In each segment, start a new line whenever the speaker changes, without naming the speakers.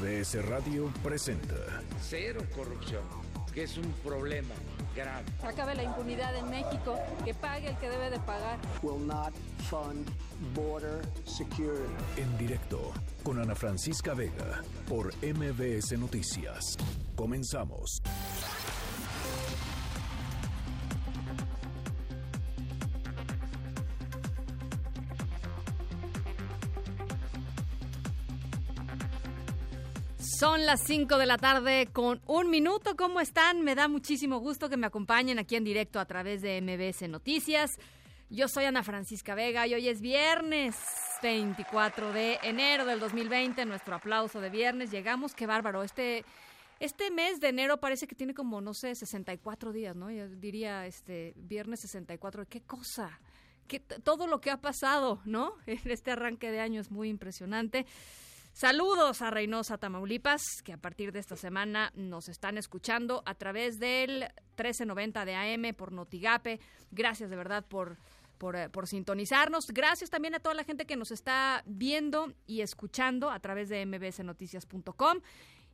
MBS Radio presenta
Cero corrupción, que es un problema grave.
acabe la impunidad en México, que pague el que debe de pagar.
will not fund border security.
en directo con Ana Francisca Vega por MBS Noticias. Comenzamos.
Son las 5 de la tarde con un minuto. ¿Cómo están? Me da muchísimo gusto que me acompañen aquí en directo a través de MBS Noticias. Yo soy Ana Francisca Vega y hoy es viernes 24 de enero del 2020. Nuestro aplauso de viernes. Llegamos, qué bárbaro. Este, este mes de enero parece que tiene como, no sé, 64 días, ¿no? Yo diría este viernes 64. ¿Qué cosa? Que todo lo que ha pasado, ¿no? En este arranque de año es muy impresionante. Saludos a Reynosa, Tamaulipas, que a partir de esta semana nos están escuchando a través del 1390 de AM por Notigape. Gracias de verdad por, eh, por sintonizarnos. Gracias también a toda la gente que nos está viendo y escuchando a través de mbsnoticias.com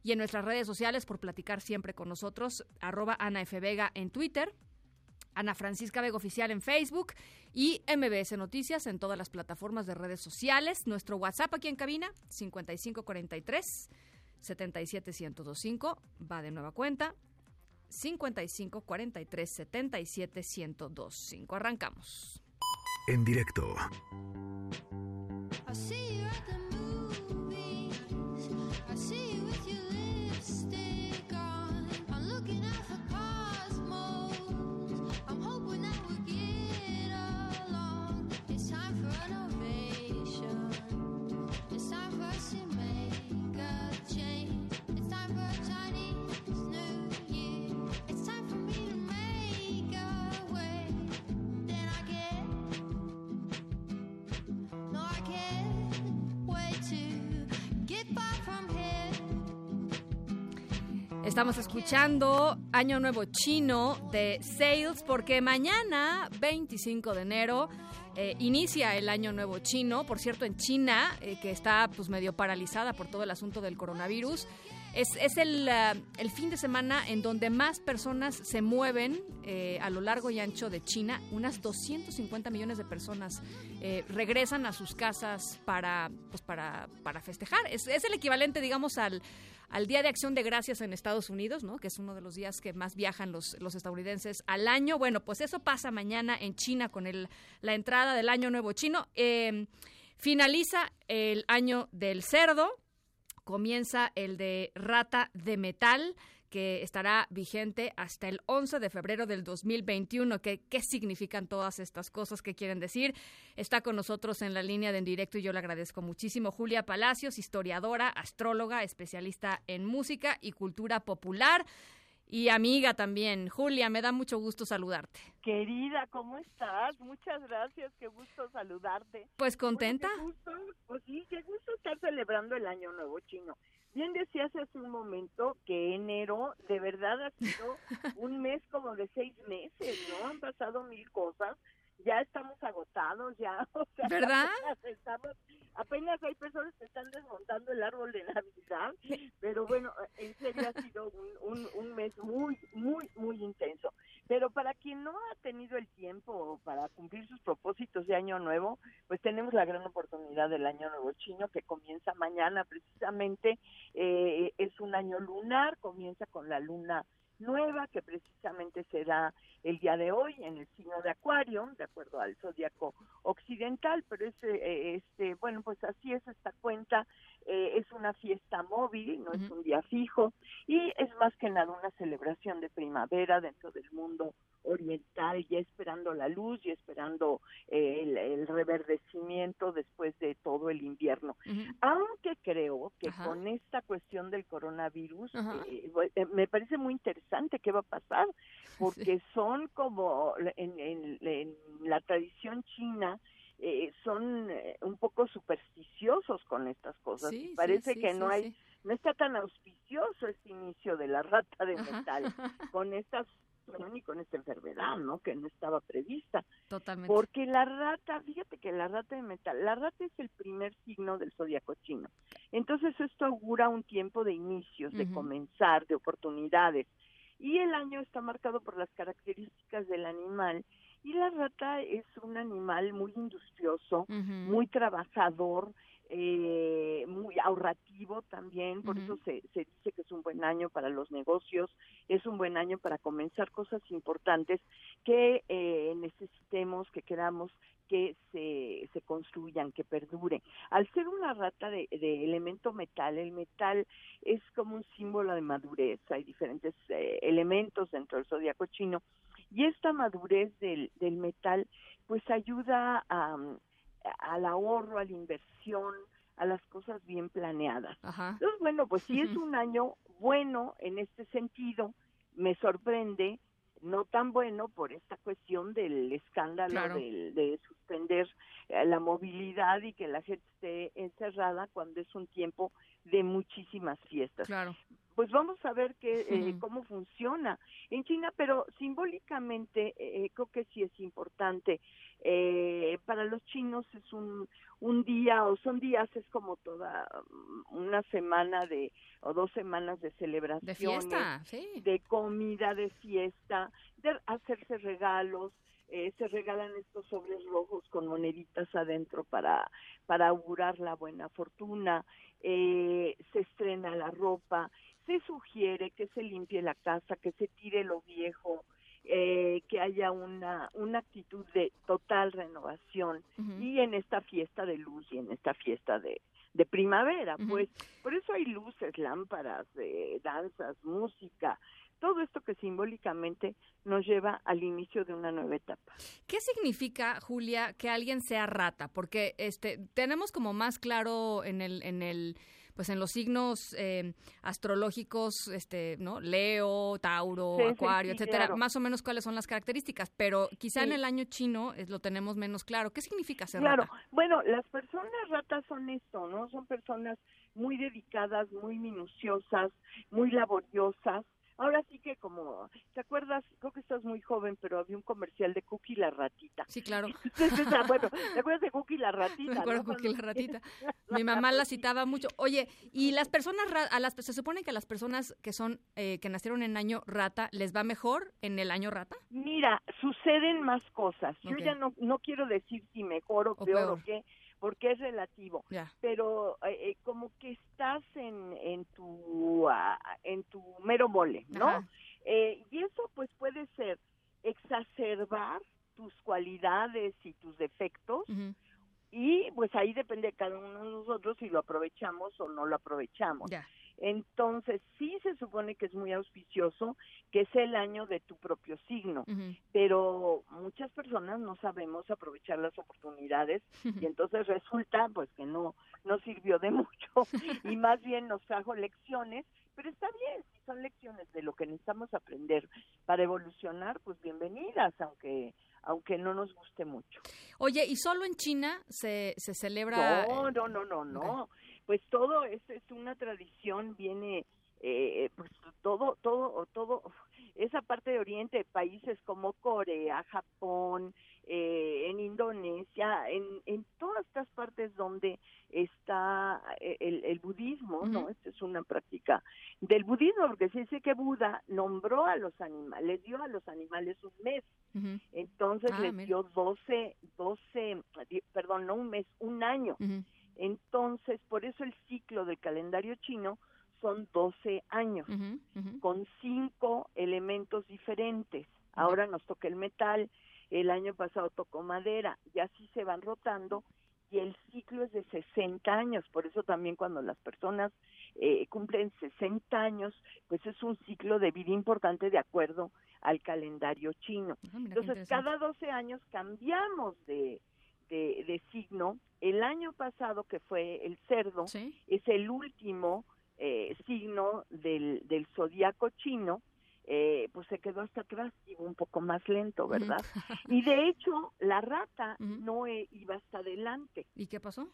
y en nuestras redes sociales por platicar siempre con nosotros. Arroba Ana F. Vega en Twitter, Ana Francisca Vega Oficial en Facebook y MBS Noticias en todas las plataformas de redes sociales. Nuestro WhatsApp aquí en cabina, 5543 77125, va de nueva cuenta, 5543 77125. Arrancamos.
En directo
I see you at the movies. I see you
Estamos escuchando Año Nuevo Chino de Sales porque mañana, 25 de enero, eh, inicia el Año Nuevo Chino. Por cierto, en China, eh, que está pues medio paralizada por todo el asunto del coronavirus. Es, es el, ah, el fin de semana en donde más personas se mueven eh, a lo largo y ancho de China. Unas 250 millones de personas eh, regresan a sus casas para, pues para, para festejar. Es, es el equivalente, digamos, al, al Día de Acción de Gracias en Estados Unidos, ¿no? que es uno de los días que más viajan los, los estadounidenses al año. Bueno, pues eso pasa mañana en China con el, la entrada del Año Nuevo Chino. Eh, finaliza el Año del Cerdo, comienza el de Rata de Metal que estará vigente hasta el 11 de febrero del 2021. ¿Qué, ¿Qué significan todas estas cosas? ¿Qué quieren decir? Está con nosotros en la línea de en directo y yo le agradezco muchísimo. Julia Palacios, historiadora, astróloga, especialista en música y cultura popular y amiga también. Julia, me da mucho gusto saludarte.
Querida, ¿cómo estás? Muchas gracias, qué gusto saludarte.
Pues contenta.
Oye, qué gusto, pues sí, qué gusto estar celebrando el Año Nuevo Chino. Bien decías hace un momento que enero de verdad ha sido un mes como de seis meses, ¿no? Han pasado mil cosas, ya estamos agotados, ya, o sea,
¿Verdad?
apenas estamos, apenas hay personas que están desmontando el árbol de Navidad, pero bueno, en serio ha sido un, un, un mes muy, muy, muy intenso. Pero para quien no ha tenido el tiempo para cumplir sus propósitos de año nuevo, pues tenemos la gran oportunidad del año nuevo chino que comienza mañana precisamente. Eh, es un año lunar, comienza con la luna nueva que precisamente será el día de hoy en el signo de Acuario, de acuerdo al zodiaco occidental, pero este, este, bueno, pues así es esta cuenta, eh, es una fiesta móvil, no es un día fijo, y es más que nada una celebración de primavera dentro del mundo oriental, ya esperando la luz y esperando eh, el, el reverdecimiento después de todo el invierno. Aunque creo que
Ajá.
con esta cuestión del coronavirus, eh, eh, me parece muy interesante qué va a pasar, porque son como en, en- en la tradición china, eh, son eh, un poco supersticiosos con estas cosas.
Sí,
Parece
sí,
que
sí,
no hay no está tan auspicioso este inicio de la rata de
Ajá.
metal con esta situación y con esta enfermedad, ¿no? Que no estaba prevista.
Totalmente.
Porque la rata, fíjate que la rata de metal, la rata es el primer signo del zodiaco chino. Entonces esto augura un tiempo de inicios, de
Ujú.
comenzar, de oportunidades. Y el año está marcado por las características del animal. Y la rata es un animal muy industrioso,
Ujú.
muy trabajador, eh, muy ahorrativo también, por eso se, se dice que es un buen año para los negocios, es un buen año para comenzar cosas importantes que eh, necesitemos, que queramos que se, se construyan, que perduren. Al ser una rata de, de elemento metal, el metal es como un símbolo de madurez, hay diferentes eh, elementos dentro del zodiaco chino, y esta madurez del, del metal pues ayuda a, al ahorro, a la inversión, a las cosas bien planeadas.
Ajá.
Entonces, bueno, pues sí es un año bueno en este sentido, me sorprende, no tan bueno por esta cuestión del escándalo
Claro.
de suspender eh, la movilidad y que la gente esté encerrada cuando es un tiempo de muchísimas fiestas
Claro.
pues vamos a ver que, eh, cómo funciona en China, pero simbólicamente eh, creo que sí es importante. Eh, para los chinos es un, un día o son días, es como toda mm, una semana de o dos semanas de
De
celebraciones,
fiesta, sí.
de comida, de fiesta, de hacerse regalos. eh, se regalan estos sobres rojos con moneditas adentro para, para augurar la buena fortuna, eh, se estrena la ropa, se sugiere que se limpie la casa, que se tire lo viejo, eh, que haya una, una actitud de total renovación y en esta fiesta de luz y en esta fiesta de, de primavera, pues por eso hay luces, lámparas, eh, danzas, música, todo esto que simbólicamente nos lleva al inicio de una nueva etapa.
¿Qué significa, Julia, que alguien sea rata? Porque este tenemos como más claro en el en el pues en los signos eh, astrológicos, este, ¿no? Leo, Tauro,
Sí,
Acuario,
sí,
etcétera,
claro.
más o menos cuáles son las características, pero quizá en el año chino es, lo tenemos menos claro. ¿Qué significa ser
Claro,
rata?
bueno, las personas ratas son esto, ¿no? Son personas muy dedicadas, muy minuciosas, muy laboriosas. Ahora sí que como, ¿te acuerdas? Creo que estás muy joven, pero había un comercial de Cookie la ratita.
Sí, claro.
Entonces, ah, bueno, ¿te acuerdas de Cookie la ratita?
Me acuerdo
no?
Cookie la ratita. Mi mamá la citaba mucho. Oye, y las personas, ra- a las, se supone que a las personas que son, eh, que nacieron en año rata, ¿les va mejor en el año rata?
Mira, suceden más cosas. Yo ya no, no quiero decir si mejor o,
O
peor,
peor.
o qué, porque es relativo. Pero eh, eh, como que estás en, en tu ah, en tu mero mole, ¿no? Eh, y eso pues puede ser exacerbar tus cualidades y tus defectos y pues ahí depende de cada uno de nosotros si lo aprovechamos o no lo aprovechamos. Entonces sí se supone que es muy auspicioso, que es el año de tu propio signo, pero muchas personas no sabemos aprovechar las oportunidades y entonces resulta pues que no no sirvió de mucho y más bien nos trajo lecciones, pero está bien, si son lecciones de lo que necesitamos aprender para evolucionar, pues bienvenidas, aunque aunque no nos guste mucho.
Oye, ¿y solo en China se, se celebra?
No, no, no, no, no. Pues todo es, es una tradición, viene, eh, pues todo, todo, todo, esa parte de Oriente, países como Corea, Japón, eh, en Indonesia, en, en todas estas partes donde está eh, el, el budismo, ¿no? Esta es una práctica del budismo, porque se dice que Buda nombró a los animales, les dio a los animales un mes. Entonces
Ah,
les
mira.
dio 12, 12, di- perdón, no un mes, un año. Entonces, por eso el ciclo del calendario chino son 12 años, con cinco elementos diferentes. Ahora nos toca el metal, el año pasado tocó madera, y así se van rotando, y el ciclo es de 60 años. Por eso también cuando las personas eh, cumplen 60 años, pues es un ciclo de vida importante de acuerdo al calendario chino.
Ah,
Entonces, cada 12 años cambiamos de, de, de signo. El año pasado, que fue el cerdo,
Sí.
es el último eh, signo del, del zodiaco chino, eh, pues se quedó hasta atrás, iba un poco más lento, ¿verdad? Y de hecho, la rata no eh, iba hasta adelante.
¿Y qué pasó?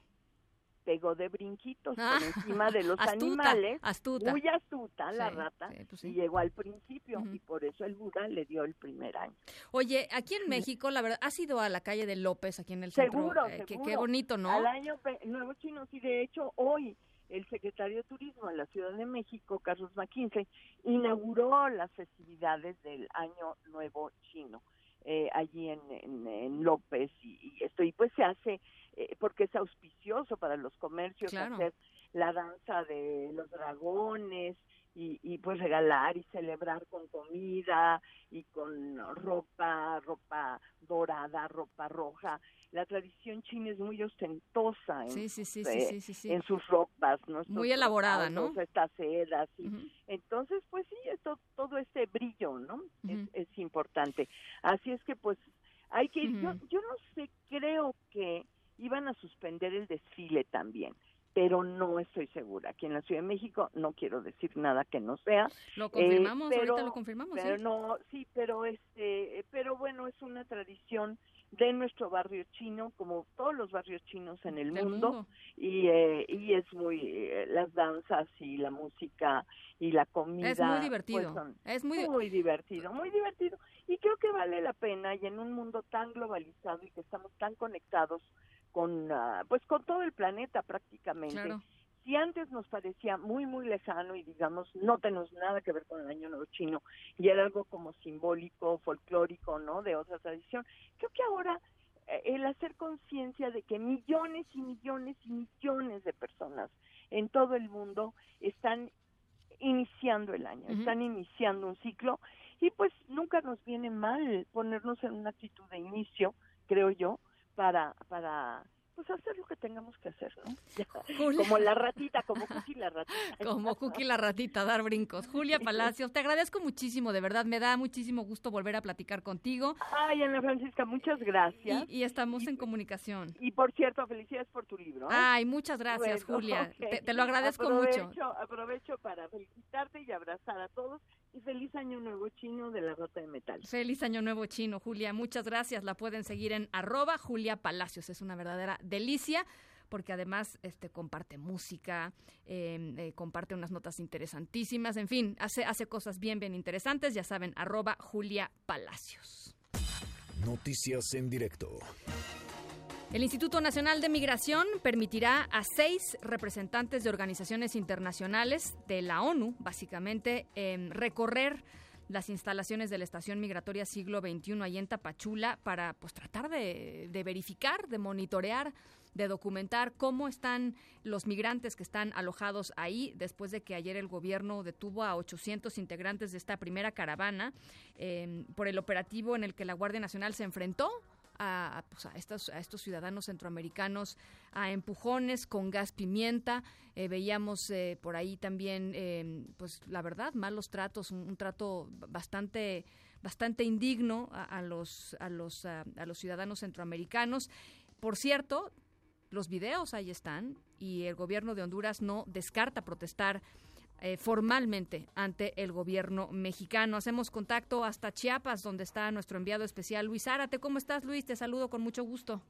Pegó de brinquitos
Ah,
por encima de los
astuta,
animales.
astuta.
Muy astuta la
Sí,
rata
sí, pues sí.
y llegó al principio y por eso el Buda le dio el primer año.
Oye, aquí en México, la verdad, has ido a la calle de López, aquí en el centro.
Seguro,
Eh, qué-
seguro.
Qué, bonito, ¿no?
Al año nuevo chino, sí, de hecho hoy el secretario de Turismo de la Ciudad de México, Carlos McKinsey, inauguró las festividades del año nuevo chino. Eh, allí en, en- en López y, y esto y pues se hace eh, porque es auspicioso para los comercios
Claro.
hacer la danza de los dragones y, y pues regalar y celebrar con comida y con ropa, ropa dorada, ropa roja. La tradición china es muy ostentosa en,
Sí, sí, sí,
eh, sus ropas, ¿no? Estos
Muy elaborada, ¿no?
Estas sedas. y-. Entonces, pues sí, esto, todo este brillo, ¿no? Es- importante. Así es que, pues, hay que ir. yo no sé, creo que iban a suspender el desfile también, pero no estoy segura. Aquí en la Ciudad de México no quiero decir nada que no sea.
Lo confirmamos,
Eh, pero-
ahorita lo confirmamos,
Pero
sí.
no, sí, pero este, pero bueno, es una tradición de nuestro barrio chino, como todos los barrios chinos en el mundo,
mundo.
y eh, y es muy eh, las danzas y la música y la comida.
Es muy
pues,
divertido.
son
es muy
divertido, muy divertido. Y creo que vale la pena y en un mundo tan globalizado y que estamos tan conectados con, ah, pues con todo el planeta prácticamente.
claro.
Si antes nos parecía muy, muy lejano y digamos no tenemos nada que ver con el Año Nuevo Chino y era algo como simbólico, folclórico, ¿no? De otra tradición, creo que ahora eh, el hacer conciencia de que millones y millones y millones de personas en todo el mundo están iniciando el año, están iniciando un ciclo y pues nunca nos viene mal ponernos en una actitud de inicio, creo yo, para para pues hacer lo que tengamos que hacer, ¿no?
Julia.
Como la ratita, como Cookie la ratita.
Como Cookie la ratita, dar brincos. Julia Palacios, te agradezco muchísimo, de verdad, me da muchísimo gusto volver a platicar contigo
Ay, Ana Francisca, muchas gracias.
y, y estamos en comunicación.
Y, por cierto, felicidades por tu libro. ¿eh?
Ay, muchas gracias,
Bueno,
Julia. Te, te lo agradezco
aprovecho,
mucho.
Aprovecho para felicitarte y abrazar a todos. Y feliz año nuevo chino de la Rota de Metal.
Feliz Año Nuevo Chino, Julia. Muchas gracias. La pueden seguir en arroba Julia Palacios. Es una verdadera delicia porque además este comparte música, eh, eh, comparte unas notas interesantísimas, en fin, hace, hace cosas bien, bien interesantes. Ya saben, arroba Julia Palacios.
Noticias en directo.
El Instituto Nacional de Migración permitirá a seis representantes de organizaciones internacionales de la ONU, básicamente, em, recorrer las instalaciones de la Estación Migratoria Siglo XXI ahí en Tapachula para pues tratar de, de verificar, de monitorear, de documentar cómo están los migrantes que están alojados ahí después de que ayer el gobierno detuvo a 800 integrantes de esta primera caravana em, por el operativo en el que la Guardia Nacional se enfrentó a, pues, a estos, a estos ciudadanos centroamericanos a empujones con gas pimienta. Eh, veíamos eh, por ahí también, eh, pues la verdad, malos tratos, un, trato bastante bastante indigno a, los a los a los ciudadanos centroamericanos. Por cierto, los videos ahí están y el gobierno de Honduras no descarta protestar eh, formalmente ante el gobierno mexicano. Hacemos contacto hasta Chiapas, donde está nuestro enviado especial Luis Zárate. ¿Cómo estás, Luis? Te saludo con mucho gusto.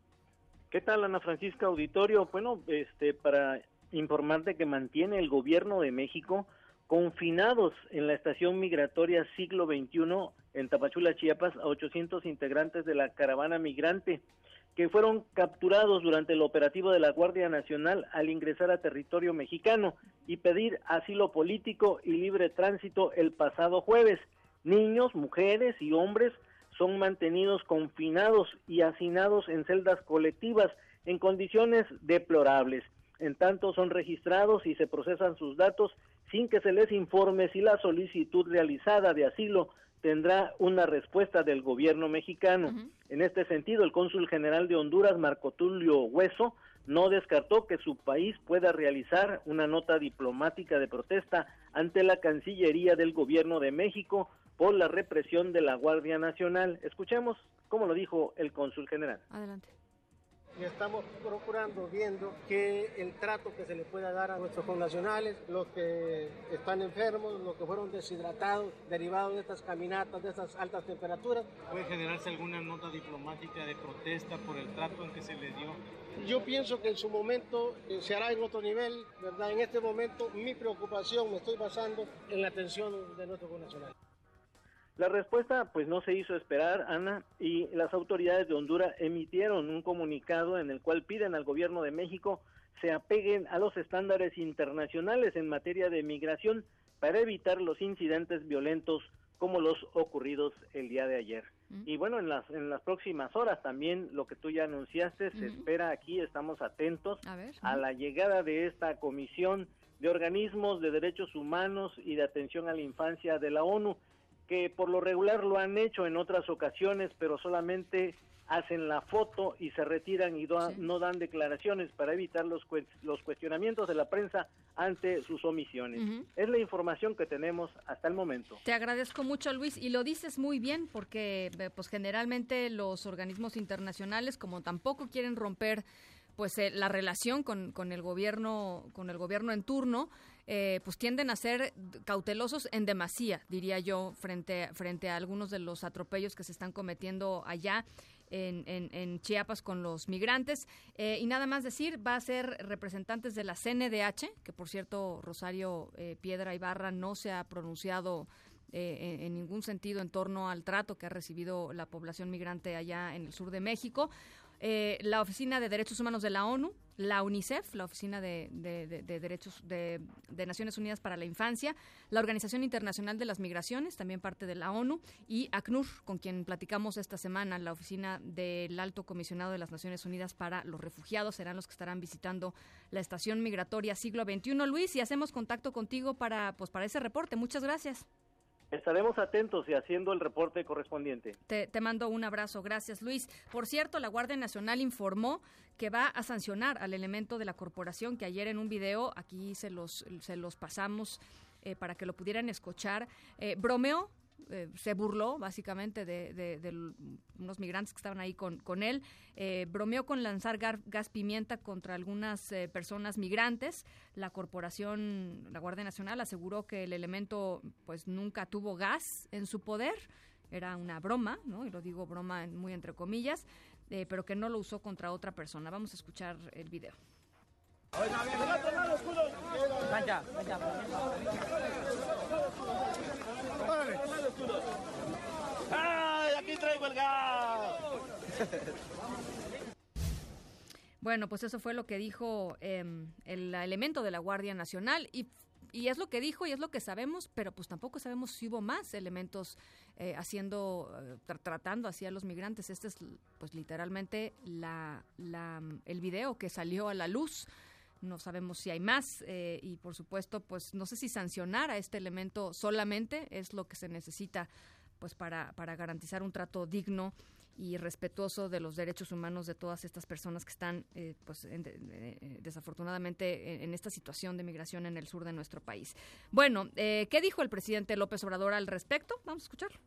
¿Qué tal, Ana Francisca Auditorio? Bueno, este, para informarte que mantiene el gobierno de México confinados en la estación migratoria siglo XXI en Tapachula, Chiapas, a 800 integrantes de la caravana migrante que fueron capturados durante el operativo de la Guardia Nacional al ingresar a territorio mexicano y pedir asilo político y libre tránsito el pasado jueves. Niños, mujeres y hombres son mantenidos confinados y hacinados en celdas colectivas en condiciones deplorables. En tanto son registrados y se procesan sus datos sin que se les informe si la solicitud realizada de asilo tendrá una respuesta del gobierno mexicano. En este sentido, el cónsul general de Honduras, Marco Tulio Hueso, no descartó que su país pueda realizar una nota diplomática de protesta ante la Cancillería del Gobierno de México por la represión de la Guardia Nacional. Escuchemos cómo lo dijo el cónsul general.
Adelante.
Y estamos procurando, viendo que el trato que se le pueda dar a nuestros connacionales, los que están enfermos, los que fueron deshidratados, derivados de estas caminatas, de estas altas temperaturas.
¿Puede generarse alguna nota diplomática de protesta por el trato en que se le dio?
Yo pienso que en su momento eh, se hará en otro nivel, ¿verdad? En este momento mi preocupación me estoy basando en la atención de nuestros connacionales.
La respuesta pues no se hizo esperar, Ana, y las autoridades de Honduras emitieron un comunicado en el cual piden al gobierno de México se apeguen a los estándares internacionales en materia de migración para evitar los incidentes violentos como los ocurridos el día de ayer. Y bueno, en las en las próximas horas también lo que tú ya anunciaste se espera aquí, estamos atentos
A ver.
a la llegada de esta comisión de organismos de derechos humanos y de atención a la infancia de la ONU que por lo regular lo han hecho en otras ocasiones, pero solamente hacen la foto y se retiran y do- no dan declaraciones para evitar los, los cuestionamientos de la prensa ante sus omisiones. Es la información que tenemos hasta el momento.
Te agradezco mucho, Luis, y lo dices muy bien, porque eh, pues generalmente los organismos internacionales, como tampoco quieren romper pues eh, la relación con, con el gobierno con el gobierno en turno eh, pues tienden a ser cautelosos en demasía diría yo frente frente a algunos de los atropellos que se están cometiendo allá en, en- Chiapas con los migrantes. Eh, y nada más decir, va a ser representantes de la CNDH, que por cierto Rosario eh, Piedra Ibarra no se ha pronunciado eh, en ningún sentido en torno al trato que ha recibido la población migrante allá en el sur de México. Eh, la Oficina de Derechos Humanos de la ONU, la UNICEF, la Oficina de, de- de- de Derechos de, de Naciones Unidas para la Infancia, la Organización Internacional de las Migraciones, también parte de la ONU, y ACNUR, con quien platicamos esta semana, la Oficina del Alto Comisionado de las Naciones Unidas para los Refugiados, serán los que estarán visitando la estación migratoria siglo XXI. Luis, y hacemos contacto contigo para, pues, para ese reporte. Muchas gracias.
Estaremos atentos y haciendo el reporte correspondiente.
Te, mando un abrazo. Gracias, Luis. Por cierto, la Guardia Nacional informó que va a sancionar al elemento de la corporación que ayer en un video, aquí se los, se los pasamos eh, para que lo pudieran escuchar, eh, bromeó. Eh, se burló básicamente de, unos migrantes que estaban ahí con, él, eh, bromeó con lanzar gas pimienta contra algunas eh, personas migrantes. La corporación, la Guardia Nacional aseguró que el elemento pues nunca tuvo gas en su poder era una broma, ¿no? Y lo digo broma muy entre comillas, eh, pero que no lo usó contra otra persona. Vamos a escuchar el video.
¡Ay, aquí traigo el gas!
Bueno, pues eso fue lo que dijo eh, el elemento de la Guardia Nacional y, y es lo que dijo y es lo que sabemos, pero pues tampoco sabemos si hubo más elementos eh, haciendo, eh, tra- tratando así a los migrantes. Este es pues literalmente la, la, el video que salió a la luz. No sabemos si hay más eh, y por supuesto pues no sé si sancionar a este elemento solamente es lo que se necesita pues para, para garantizar un trato digno y respetuoso de los derechos humanos de todas estas personas que están, eh, pues, en- eh, desafortunadamente, en, en esta situación de migración en el sur de nuestro país. Bueno, eh, ¿qué dijo el presidente López Obrador al respecto? Vamos a escucharlo.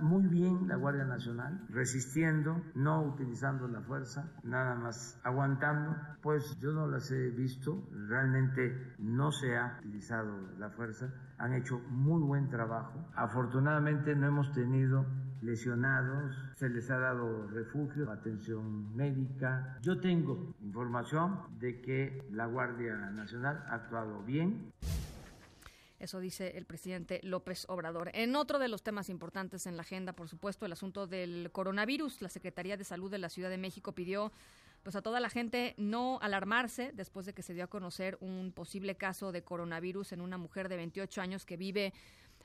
Muy bien la Guardia Nacional, resistiendo, no utilizando la fuerza, nada más aguantando. Pues yo no las he visto, realmente no se ha utilizado la fuerza, han hecho muy buen trabajo. Afortunadamente no hemos tenido lesionados, se les ha dado refugio, atención médica. Yo tengo información de que la Guardia Nacional ha actuado bien.
Eso dice el presidente López Obrador. En otro de los temas importantes en la agenda, por supuesto, el asunto del coronavirus. La Secretaría de Salud de la Ciudad de México pidió pues a toda la gente no alarmarse después de que se dio a conocer un posible caso de coronavirus en una mujer de 28 años que vive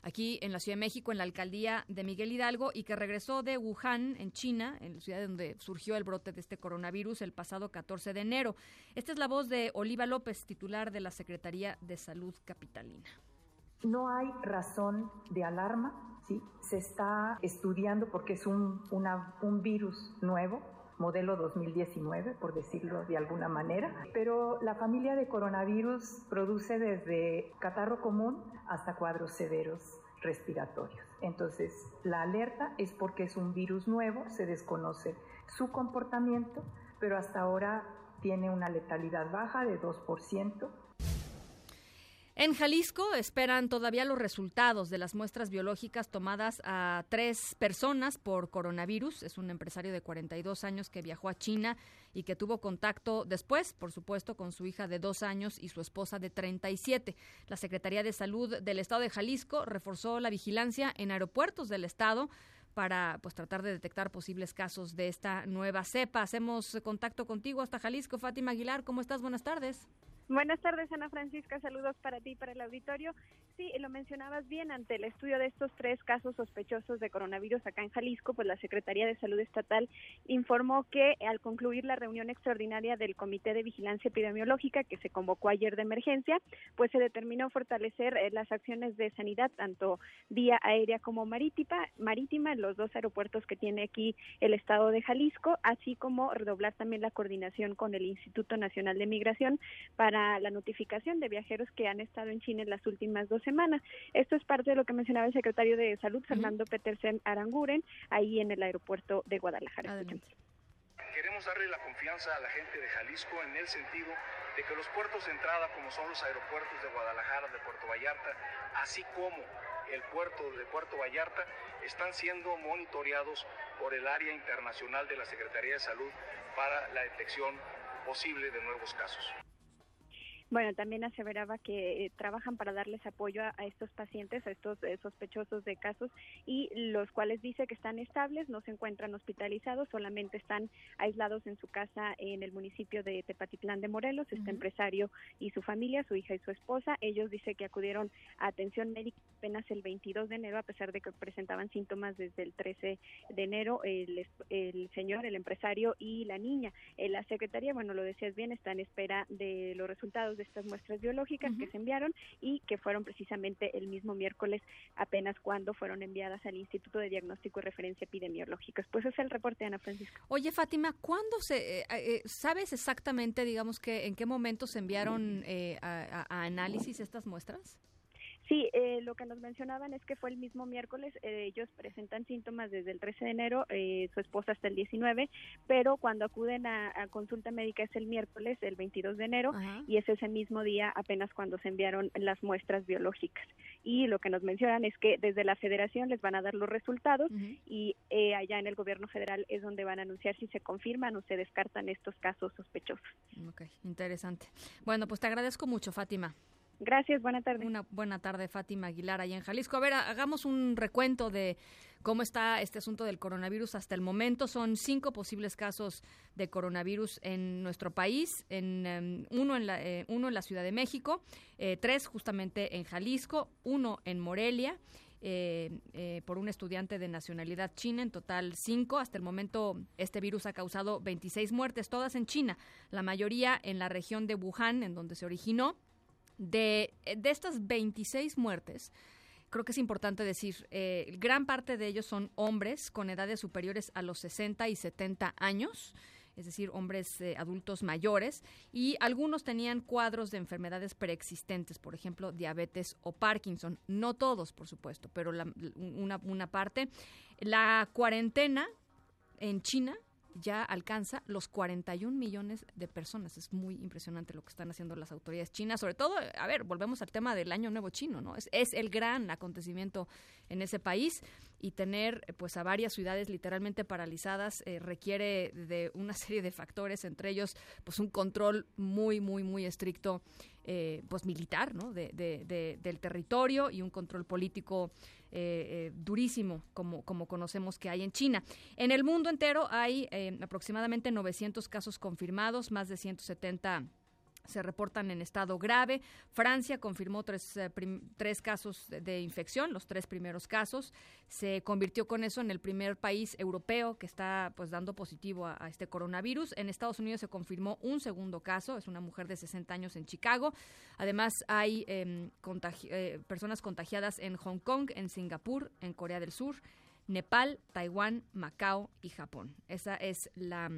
aquí en la Ciudad de México, en la alcaldía de Miguel Hidalgo, y que regresó de Wuhan, en China, en la ciudad donde surgió el brote de este coronavirus el pasado 14 de enero. Esta es la voz de Oliva López, titular de la Secretaría de Salud Capitalina.
No hay razón de alarma, ¿sí? Se está estudiando porque es un, un virus nuevo, modelo 2019, por decirlo de alguna manera, pero la familia de coronavirus produce desde catarro común hasta cuadros severos respiratorios. Entonces, la alerta es porque es un virus nuevo, se desconoce su comportamiento, pero hasta ahora tiene una letalidad baja de 2%.
En Jalisco esperan todavía los resultados de las muestras biológicas tomadas a tres personas por coronavirus. Es un empresario de 42 años que viajó a China y que tuvo contacto después, por supuesto, con su hija de dos años y su esposa de 37. La Secretaría de Salud del Estado de Jalisco reforzó la vigilancia en aeropuertos del Estado para pues tratar de detectar posibles casos de esta nueva cepa. Hacemos contacto contigo hasta Jalisco. Fátima Aguilar, ¿cómo estás? Buenas tardes.
Buenas tardes, Ana Francisca. Saludos para ti y para el auditorio. Sí, lo mencionabas bien, ante el estudio de estos tres casos sospechosos de coronavirus acá en Jalisco, pues la Secretaría de Salud Estatal informó que al concluir la reunión extraordinaria del Comité de Vigilancia Epidemiológica que se convocó ayer de emergencia, pues se determinó fortalecer eh, las acciones de sanidad, tanto vía aérea como marítima, marítima en los dos aeropuertos que tiene aquí el Estado de Jalisco, así como redoblar también la coordinación con el Instituto Nacional de Migración para la notificación de viajeros que han estado en China en las últimas dos semanas. Esto es parte de lo que mencionaba el secretario de Salud, Fernando Petersen Aranguren, ahí en el aeropuerto de Guadalajara.
Queremos darle la confianza a la gente de Jalisco en el sentido de que los puertos de entrada, como son los aeropuertos de Guadalajara, de Puerto Vallarta, así como el puerto de Puerto Vallarta, están siendo monitoreados por el área internacional de la Secretaría de Salud para la detección posible de nuevos casos.
Bueno, también aseveraba que eh, trabajan para darles apoyo a, a estos pacientes, a estos eh, sospechosos de casos, y los cuales dice que están estables, no se encuentran hospitalizados, solamente están aislados en su casa en el municipio de Tepatitlán de Morelos, este empresario y su familia, su hija y su esposa. Ellos dice que acudieron a atención médica apenas el 22 de enero, a pesar de que presentaban síntomas desde el 13 de enero, el, el señor, el empresario y la niña. Eh, la secretaría, bueno, lo decías bien, está en espera de los resultados de estas muestras biológicas que se enviaron y que fueron precisamente el mismo miércoles apenas cuando fueron enviadas al Instituto de Diagnóstico y Referencia Epidemiológicos. Pues es el reporte, Ana Francisca.
Oye, Fátima, ¿cuándo se, eh, eh, sabes exactamente, digamos, que en qué momento se enviaron eh, a análisis estas muestras?
Sí, eh, lo que nos mencionaban es que fue el mismo miércoles, eh, ellos presentan síntomas desde el 13 de enero, eh, su esposa hasta el 19, pero cuando acuden a, a consulta médica es el miércoles, el 22 de enero, y es ese mismo día apenas cuando se enviaron las muestras biológicas. Y lo que nos mencionan es que desde la federación les van a dar los resultados y eh, allá en el gobierno federal es donde van a anunciar si se confirman o se descartan estos casos sospechosos.
Ok, interesante. Bueno, pues te agradezco mucho, Fátima.
Gracias, buena tarde.
Una buena tarde, Fátima Aguilar, allá en Jalisco. A ver, ha- hagamos un recuento de cómo está este asunto del coronavirus hasta el momento. Son cinco posibles casos de coronavirus en nuestro país, en, em, uno, en la, eh, uno en la Ciudad de México, eh, tres justamente en Jalisco, uno en Morelia. eh, eh, por un estudiante de nacionalidad china, en total cinco. Hasta el momento este virus ha causado 26 muertes, todas en China, la mayoría en la región de Wuhan, en donde se originó. De, de estas 26 muertes, creo que es importante decir, eh, gran parte de ellos son hombres con edades superiores a los 60 y 70 años, es decir, hombres eh, adultos mayores, y algunos tenían cuadros de enfermedades preexistentes, por ejemplo, diabetes o Parkinson. No todos, por supuesto, pero la- una, una parte. La cuarentena en China ya alcanza los 41 millones de personas. Es muy impresionante lo que están haciendo las autoridades chinas. Sobre todo, a ver, volvemos al tema del Año Nuevo Chino, ¿no? Es, el gran acontecimiento en ese país y tener pues a varias ciudades literalmente paralizadas eh, requiere de una serie de factores, entre ellos pues un control muy, muy, muy estricto eh, pues militar, ¿no? De, de- de- del territorio y un control político eh, eh, durísimo, como, como conocemos que hay en China. En el mundo entero hay eh, aproximadamente 900 casos confirmados, más de 170 se reportan en estado grave. Francia confirmó tres, eh, tres casos de, infección, los tres primeros casos. Se convirtió con eso en el primer país europeo que está pues dando positivo a, este coronavirus. En Estados Unidos se confirmó un segundo caso, es una mujer de 60 años en Chicago. Además hay em, eh, personas contagiadas en Hong Kong, en Singapur, en Corea del Sur, Nepal, Taiwán, Macao y Japón. Esa es la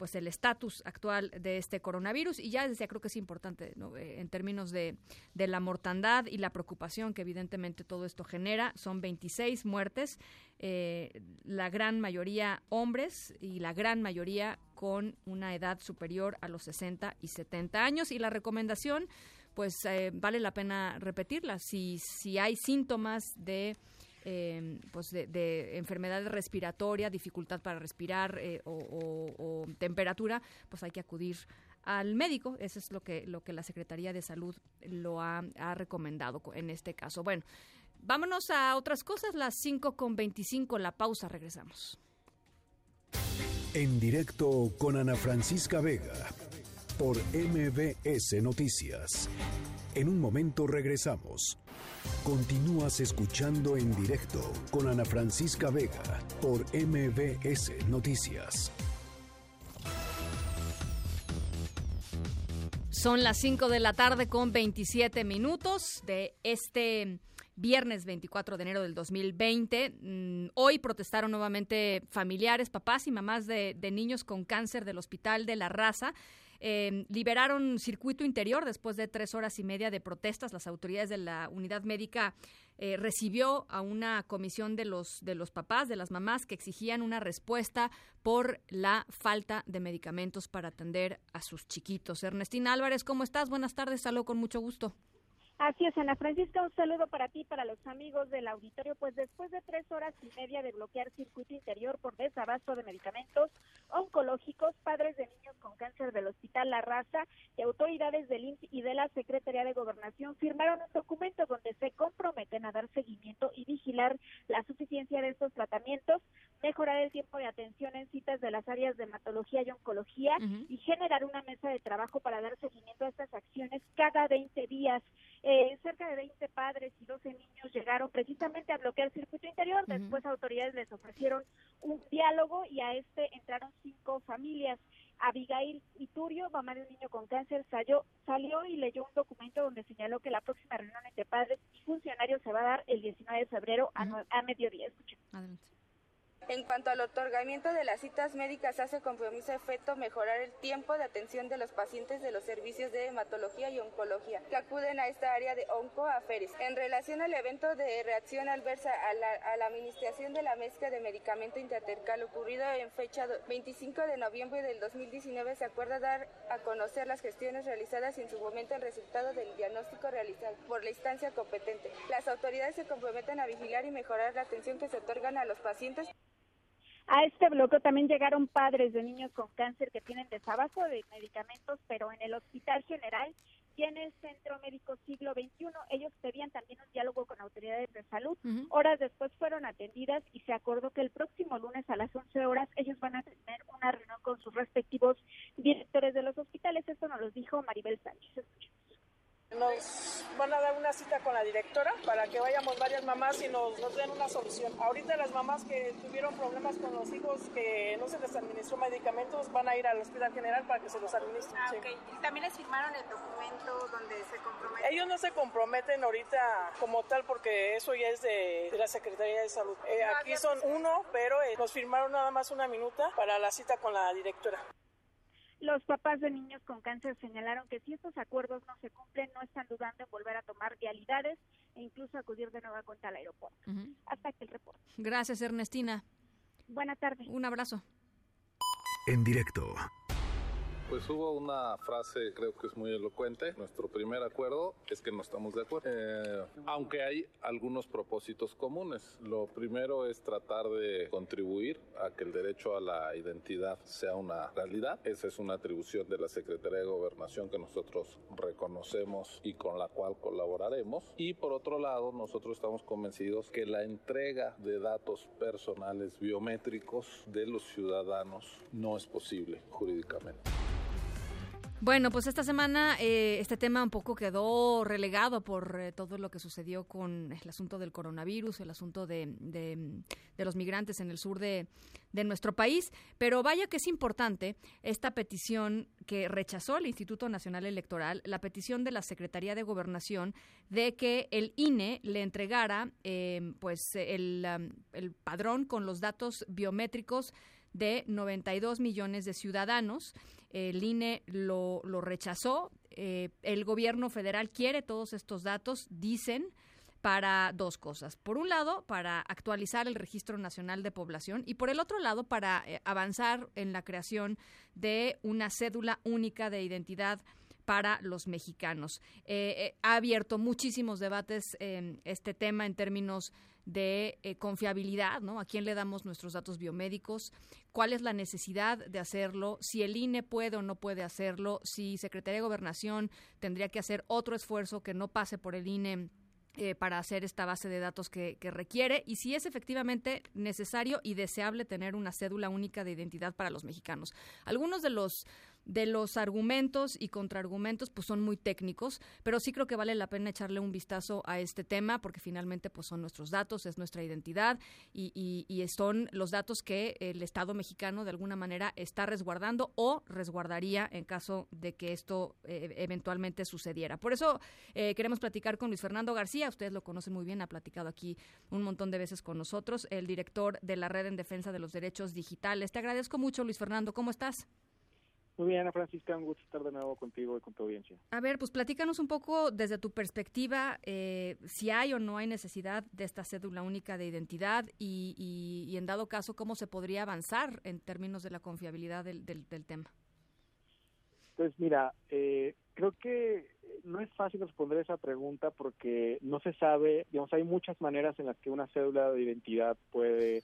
pues el estatus actual de este coronavirus. Y ya decía creo que es importante ¿no? Eh, en términos de, de la mortandad y la preocupación que evidentemente todo esto genera son 26 muertes eh, la gran mayoría hombres y la gran mayoría con una edad superior a los 60 y 70 años. Y la recomendación pues eh, vale la pena repetirla. Si si hay síntomas de eh, pues de, de enfermedad respiratoria, dificultad para respirar eh, o, temperatura, pues hay que acudir al médico. Eso es lo que, lo que la Secretaría de Salud lo ha, ha recomendado co- en este caso. Bueno, vámonos a otras cosas. Las 5 con 25, la pausa, regresamos.
En directo con Ana Francisca Vega por MBS Noticias. En un momento regresamos. Continúas escuchando en directo con Ana Francisca Vega por MBS Noticias.
Son las 5 de la tarde con 27 minutos de este viernes 24 de enero del 2020. Mm, Hoy protestaron nuevamente familiares, papás y mamás de, de niños con cáncer del Hospital de la Raza. Eh, liberaron circuito interior después de tres horas y media de protestas. Las autoridades de la unidad médica eh, recibió a una comisión de los de los papás, de las mamás que exigían una respuesta por la falta de medicamentos para atender a sus chiquitos. Ernestina Álvarez, ¿cómo estás? Buenas tardes, saludo con mucho gusto.
Así es, Ana Francisca, un saludo para ti, para los amigos del auditorio. Pues después de tres horas y media de bloquear circuito interior por desabasto de medicamentos oncológicos, padres de niños con cáncer del Hospital La Raza y autoridades del IMSS y de la Secretaría de Gobernación firmaron un documento donde se comprometen a dar seguimiento y vigilar la suficiencia de estos tratamientos, mejorar el tiempo de atención en citas de las áreas de hematología y oncología y generar una mesa de trabajo para dar seguimiento a estas acciones cada 20 días. Eh, cerca de 20 padres y 12 niños llegaron precisamente a bloquear el circuito interior. Después autoridades les ofrecieron un diálogo y a este entraron cinco familias. Abigail Iturio, mamá de un niño con cáncer, salió, salió y leyó un documento donde señaló que la próxima reunión entre padres y funcionarios se va a dar el 19 de febrero a, a mediodía. Escuchen.
En cuanto al otorgamiento de las citas médicas, hace compromiso efecto mejorar el tiempo de atención de los pacientes de los servicios de hematología y oncología que acuden a esta área de oncoaferes. En relación al evento de reacción adversa a la, a la administración de la mezcla de medicamento intertercal ocurrido en fecha do- 25 de noviembre del 2019, se acuerda dar a conocer las gestiones realizadas y en su momento el resultado del diagnóstico realizado por la instancia competente. Las autoridades se comprometen a vigilar y mejorar la atención que se otorgan a los pacientes.
A este bloqueo también llegaron padres de niños con cáncer que tienen desabasto de medicamentos, pero en el Hospital General y en el Centro Médico Siglo XXI. Ellos pedían también un diálogo con autoridades de salud. Horas después fueron atendidas y se acordó que el próximo lunes a las 11 horas ellos van a tener una reunión con sus respectivos directores de los hospitales. Esto nos lo dijo Maribel Sánchez.
Nos van a dar una cita con la directora para que vayamos varias mamás y nos, nos den una solución. Ahorita las mamás que tuvieron problemas con los hijos que no se les administró medicamentos van a ir al hospital general para que se los administren.
Ah,
sí.
ok. Y también les firmaron el documento donde se comprometen.
Ellos no se comprometen ahorita como tal porque eso ya es de, de la Secretaría de Salud. Eh,
No,
aquí son uno, pero eh, nos firmaron nada más una minuta para la cita con la directora.
Los papás de niños con cáncer señalaron que si estos acuerdos no se cumplen, no están dudando en volver a tomar vialidades e incluso acudir de nueva cuenta al aeropuerto. Hasta aquí el reporte.
Gracias, Ernestina.
Buena tarde.
Un abrazo.
En directo
Pues hubo una frase, creo que es muy elocuente. Nuestro primer acuerdo es que no estamos de acuerdo. Eh, aunque hay algunos propósitos comunes. Lo primero es tratar de contribuir a que el derecho a la identidad sea una realidad. Esa es una atribución de la Secretaría de Gobernación que nosotros reconocemos y con la cual colaboraremos. Y por otro lado, nosotros estamos convencidos que la entrega de datos personales biométricos de los ciudadanos no es posible jurídicamente.
Bueno, pues esta semana eh, este tema un poco quedó relegado por eh, todo lo que sucedió con el asunto del coronavirus, el asunto de, los migrantes en el sur de, nuestro país. Pero vaya que es importante esta petición que rechazó el Instituto Nacional Electoral, la petición de la Secretaría de Gobernación de que el INE le entregara eh, pues el padrón con los datos biométricos de 92 millones de ciudadanos. El INE lo, rechazó. Eh, el gobierno federal quiere todos estos datos, dicen, para dos cosas. Por un lado, para actualizar el Registro Nacional de Población y por el otro lado, para eh, avanzar en la creación de una cédula única de identidad para los mexicanos. Eh, ha abierto muchísimos debates este tema en términos de eh, confiabilidad, ¿no? ¿A quién le damos nuestros datos biomédicos? ¿Cuál es la necesidad de hacerlo? Si el INE puede o no puede hacerlo, si Secretaría de Gobernación tendría que hacer otro esfuerzo que no pase por el INE eh, para hacer esta base de datos que, que requiere y si es efectivamente necesario y deseable tener una cédula única de identidad para los mexicanos. Algunos de los de los argumentos y contraargumentos pues son muy técnicos, pero sí creo que vale la pena echarle un vistazo a este tema porque finalmente pues son nuestros datos, es nuestra identidad y, y- y son los datos que el Estado mexicano de alguna manera está resguardando o resguardaría en caso de que esto eh, eventualmente sucediera. Por eso eh, queremos platicar con Luis Fernando García, ustedes lo conocen muy bien, ha platicado aquí un montón de veces con nosotros, el director de la Red en Defensa de los Derechos Digitales. Te agradezco mucho, Luis Fernando, ¿cómo estás?
Muy bien, Ana Francisca, un gusto estar de nuevo contigo y con tu audiencia.
A ver, pues platícanos un poco desde tu perspectiva eh, si hay o no hay necesidad de esta cédula única de identidad y, y- y en dado caso, cómo se podría avanzar en términos de la confiabilidad del, del- del tema.
Pues mira, eh, creo que no es fácil responder esa pregunta porque no se sabe, digamos, hay muchas maneras en las que una cédula de identidad puede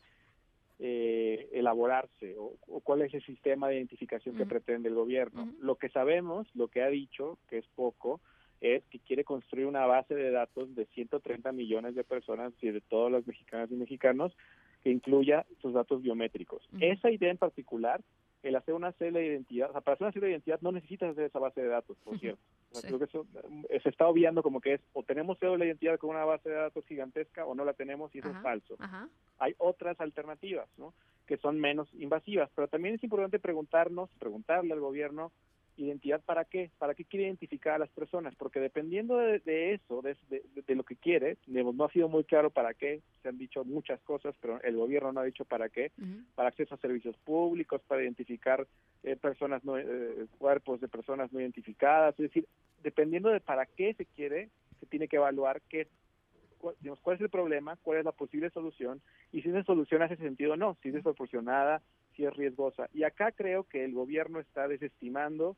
eh, elaborarse o, o cuál es el sistema de identificación que pretende el gobierno. Lo que sabemos, lo que ha dicho, que es poco, es que quiere construir una base de datos de 130 millones de personas y de todos los mexicanos y mexicanos que incluya sus datos biométricos. Esa idea en particular, el hacer una cédula de identidad, o sea, para hacer una cédula de identidad no necesitas hacer esa base de datos, por cierto. O sea,
Sí.
Creo que eso eh, se está obviando como que es o tenemos cédula de identidad con una base de datos gigantesca o no la tenemos y eso es falso
Ajá.
hay otras alternativas, ¿no? Que son menos invasivas, pero también es importante preguntarnos, preguntarle al gobierno, identidad para qué, para qué quiere identificar a las personas, porque dependiendo de, de eso, de, de- de lo que quiere, no ha sido muy claro para qué, se han dicho muchas cosas, pero el gobierno no ha dicho para qué, para acceso a servicios públicos, para identificar eh, personas no, eh, cuerpos de personas no identificadas, es decir, dependiendo de para qué se quiere, se tiene que evaluar qué cuál, digamos, cuál es el problema, cuál es la posible solución y si esa solución hace sentido o no, si es desproporcionada, si es riesgosa. Y acá creo que el gobierno está desestimando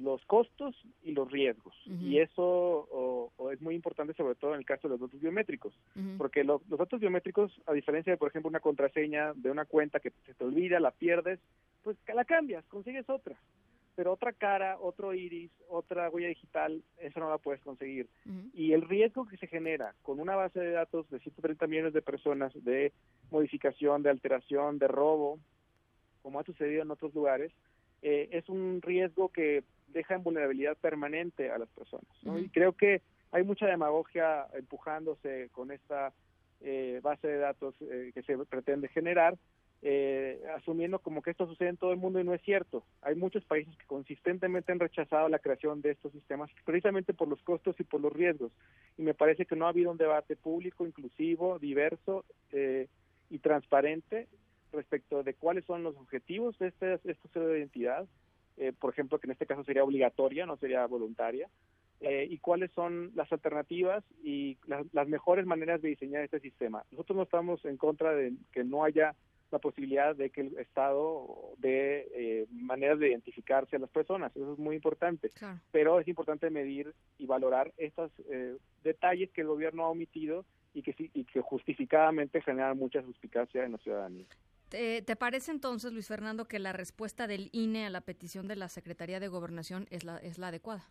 los costos y los riesgos. Y eso o- o es muy importante sobre todo en el caso de los datos biométricos. Porque lo- los datos biométricos, a diferencia de, por ejemplo, una contraseña de una cuenta que se te olvida, la pierdes, pues la cambias, consigues otra. Pero otra cara, otro iris, otra huella digital, eso no la puedes conseguir. Y el riesgo que se genera con una base de datos de 130 millones de personas de modificación, de alteración, de robo, como ha sucedido en otros lugares, eh, es un riesgo que deja en vulnerabilidad permanente a las personas. Y creo que hay mucha demagogia empujándose con esta eh, base de datos eh, que se pretende generar, eh, asumiendo como que esto sucede en todo el mundo y no es cierto. Hay muchos países que consistentemente han rechazado la creación de estos sistemas precisamente por los costos y por los riesgos. Y me parece que no ha habido un debate público, inclusivo, diverso eh, y transparente respecto de cuáles son los objetivos de este, cédula de identidad, eh, por ejemplo, que en este caso sería obligatoria, no sería voluntaria, eh, y cuáles son las alternativas y las, las mejores maneras de diseñar este sistema. Nosotros no estamos en contra de que no haya la posibilidad de que el Estado dé eh, maneras de identificarse a las personas, eso es muy importante, pero es importante medir y valorar estos eh, detalles que el gobierno ha omitido y que, y que justificadamente generan mucha suspicacia en la ciudadanía.
¿Te, te parece entonces, Luis Fernando, que la respuesta del INE a la petición de la Secretaría de Gobernación es la, es la adecuada?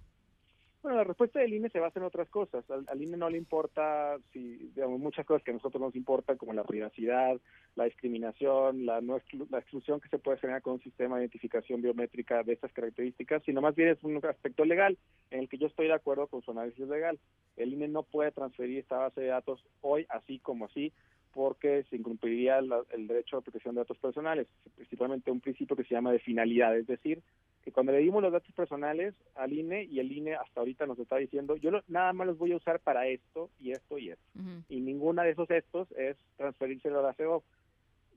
Bueno, la respuesta del INE se basa en otras cosas. Al, al INE no le importa si, digamos, muchas cosas que a nosotros nos importan, como la privacidad, la discriminación, la, no exclu- la exclusión que se puede generar con un sistema de identificación biométrica de estas características, sino más bien es un aspecto legal en el que yo estoy de acuerdo con su análisis legal. El INE no puede transferir esta base de datos hoy así como así porque se incumpliría la- el derecho a protección de datos personales, principalmente un principio que se llama de finalidad, es decir, que cuando le dimos los datos personales al INE y el INE hasta ahorita nos está diciendo, yo lo- nada más los voy a usar para esto y esto y esto, y ninguna de esos estos es transferírselo a la CEO.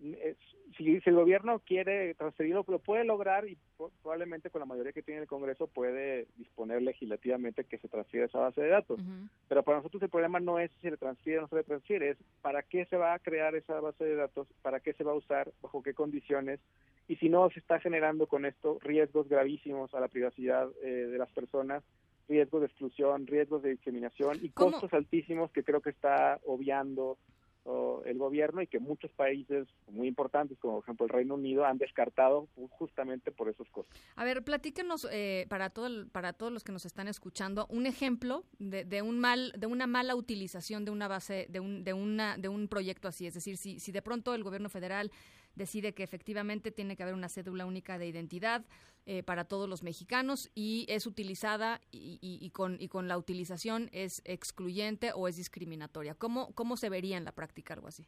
Es- si, si el gobierno quiere transferirlo, lo puede lograr y probablemente con la mayoría que tiene el Congreso puede disponer legislativamente que se transfiera esa base de datos. Pero para nosotros el problema no es si se le transfiere o no se le transfiere, es para qué se va a crear esa base de datos, para qué se va a usar, bajo qué condiciones, y si no se está generando con esto riesgos gravísimos a la privacidad eh, de las personas, riesgos de exclusión, riesgos de discriminación y
¿Cómo?
costos altísimos que creo que está obviando el gobierno y que muchos países muy importantes, como por ejemplo el Reino Unido, han descartado justamente por esos costos.
A ver, platíquenos eh, para todo el- para todos los que nos están escuchando un ejemplo de, de un mal de una mala utilización de una base de un de una de un proyecto así, es decir, si si de pronto el gobierno federal decide que efectivamente tiene que haber una cédula única de identidad eh, para todos los mexicanos y es utilizada y, y- y con y con la utilización es excluyente o es discriminatoria. ¿Cómo cómo se vería en la práctica algo así?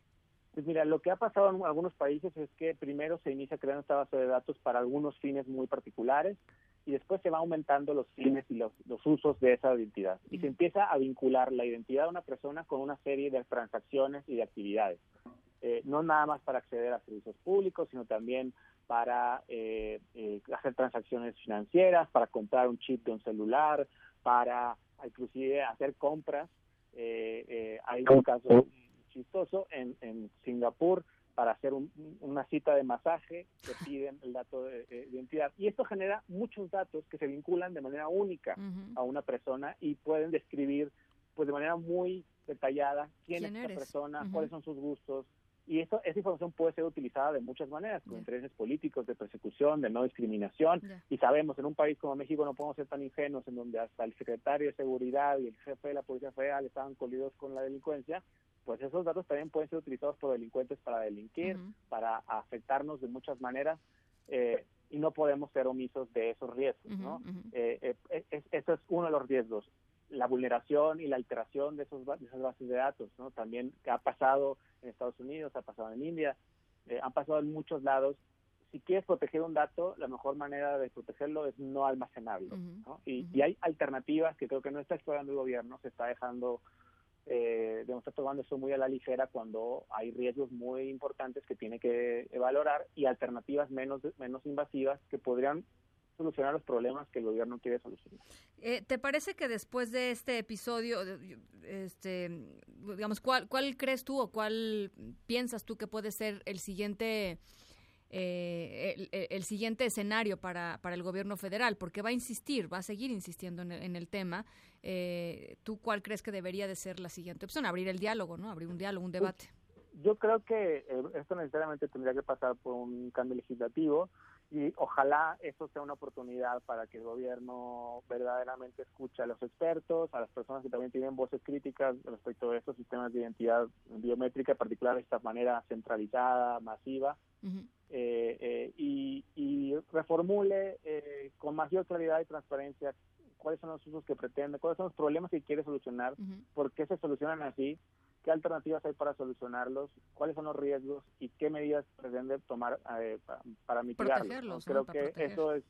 Pues mira, lo que ha pasado en algunos países es que primero se inicia creando esta base de datos para algunos fines muy particulares y después se va aumentando los fines y los, los usos de esa identidad. Y se empieza a vincular la identidad de una persona con una serie de transacciones y de actividades. Eh, no nada más para acceder a servicios públicos, sino también para eh, eh, hacer transacciones financieras, para comprar un chip de un celular, para inclusive hacer compras. Eh, eh, hay un caso chistoso en, en Singapur para hacer un- una cita de masaje que piden el dato de, de identidad. Y esto genera muchos datos que se vinculan de manera única a una persona y pueden describir pues de manera muy detallada quién,
¿Quién
es esta
eres?
persona, cuáles son sus gustos. Y esto, esa información puede ser utilizada de muchas maneras, con intereses políticos, de persecución, de no discriminación. Y sabemos, en un país como México no podemos ser tan ingenuos, en donde hasta el secretario de Seguridad y el jefe de la Policía Federal estaban colidos con la delincuencia, pues esos datos también pueden ser utilizados por delincuentes para delinquir, para afectarnos de muchas maneras. eh, y no podemos ser omisos de esos riesgos, ¿no? Eh, eh, es- es- eso es uno de los riesgos, la vulneración y la alteración de, esos, de esas bases de datos, ¿no? También ha pasado en Estados Unidos, ha pasado en India, eh, han pasado en muchos lados. Si quieres proteger un dato, la mejor manera de protegerlo es no almacenarlo, ¿no? Y, y hay alternativas que creo que no está explorando el gobierno, se está dejando eh, digamos, está tomando eso muy a la ligera cuando hay riesgos muy importantes que tiene que valorar y alternativas menos menos invasivas que podrían solucionar los problemas que el gobierno quiere solucionar.
Eh, ¿Te parece que después de este episodio, este, digamos, ¿cuál, cuál crees tú o cuál piensas tú que puede ser el siguiente, eh, el- el siguiente escenario para, para el gobierno federal? Porque va a insistir, va a seguir insistiendo en el, en el tema. Eh, ¿Tú cuál crees que debería de ser la siguiente opción? Abrir el diálogo, ¿no? Abrir un diálogo, un debate.
Yo creo que eh, esto necesariamente tendría que pasar por un cambio legislativo y ojalá eso sea una oportunidad para que el gobierno verdaderamente escuche a los expertos, a las personas que también tienen voces críticas respecto de estos sistemas de identidad biométrica, en particular de esta manera centralizada, masiva, eh, eh, y, y reformule eh, con mayor claridad y transparencia cuáles son los usos que pretende, cuáles son los problemas que quiere solucionar, por qué se solucionan así, qué alternativas hay para solucionarlos, cuáles son los riesgos y qué medidas pretende tomar eh, pa- para, mitigarlos. Creo
Para
que
proteger.
eso es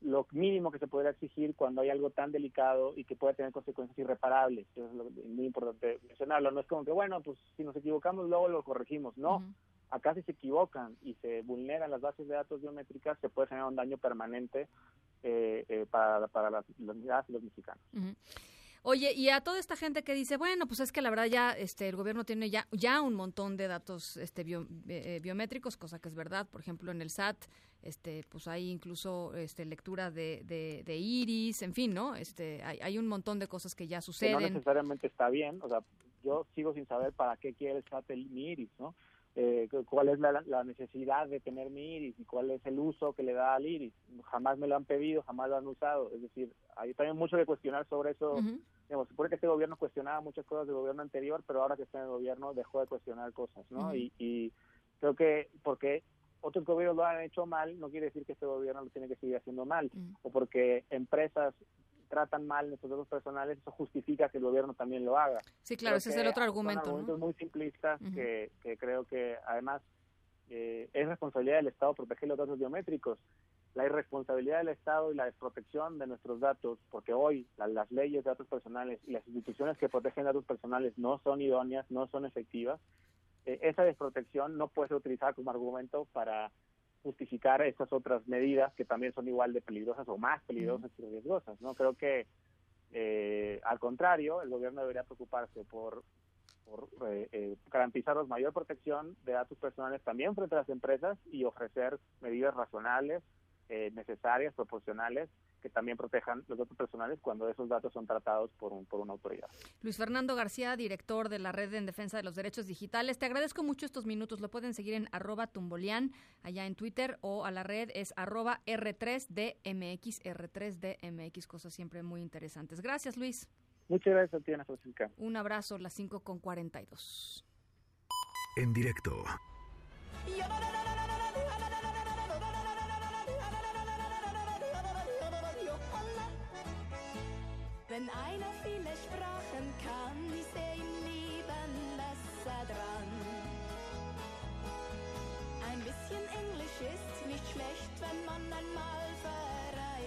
lo mínimo que se podría exigir cuando hay algo tan delicado y que puede tener consecuencias irreparables. Eso es lo, muy importante mencionarlo. No es como que, bueno, pues si nos equivocamos luego lo corregimos. No. Acá si se equivocan y se vulneran las bases de datos biométricas, se puede generar un daño permanente eh, eh, para, para las, las los mexicanos.
Oye, y a toda esta gente que dice, bueno, pues es que la verdad ya este el gobierno tiene ya ya un montón de datos este bio- eh, eh, biométricos, cosa que es verdad, por ejemplo, en el SAT este pues hay incluso este lectura de, de, de iris, en fin, ¿no? Este hay, hay un montón de cosas que ya
que no
suceden.
necesariamente está bien. O sea, yo sigo sin saber para qué quiere el SAT el mi iris, ¿no? Eh, cu- cuál es la, la necesidad de tener mi iris y cuál es el uso que le da al iris. Jamás me lo han pedido, jamás lo han usado. Es decir, hay también mucho que cuestionar sobre eso. Digamos, se supone que este gobierno cuestionaba muchas cosas del gobierno anterior, pero ahora que está en el gobierno dejó de cuestionar cosas, ¿no? Y, y creo que porque otros gobiernos lo han hecho mal, no quiere decir que este gobierno lo tiene que seguir haciendo mal. O porque empresas tratan mal nuestros datos personales, eso justifica que el gobierno también lo haga.
Sí, claro,
Creo
ese es el otro
son
argumento, ¿no?
argumentos muy simplistas
Ujú.
que, que creo que además eh, es responsabilidad del Estado proteger los datos biométricos. La irresponsabilidad del Estado y la desprotección de nuestros datos, porque hoy la- las leyes de datos personales y las instituciones que protegen datos personales no son idóneas, no son efectivas, eh, esa desprotección no puede ser utilizada como argumento para justificar estas otras medidas que también son igual de peligrosas o más peligrosas y riesgosas. no Creo que, eh, al contrario, el gobierno debería preocuparse por, por eh, eh, garantizarnos mayor protección de datos personales también frente a las empresas y ofrecer medidas razonables, eh, necesarias, proporcionales, que también protejan los datos personales cuando esos datos son tratados por, un, por una autoridad.
Luis Fernando García, director de la Red en Defensa de los Derechos Digitales. Te agradezco mucho estos minutos. Lo pueden seguir en arroba tumbolian, allá en Twitter, o a la red es arroba R3DMX, R3DMX, cosas siempre muy interesantes. Gracias, Luis.
Muchas gracias a ti, Ana Francisca.
Un abrazo, las 5 con 42.
En directo.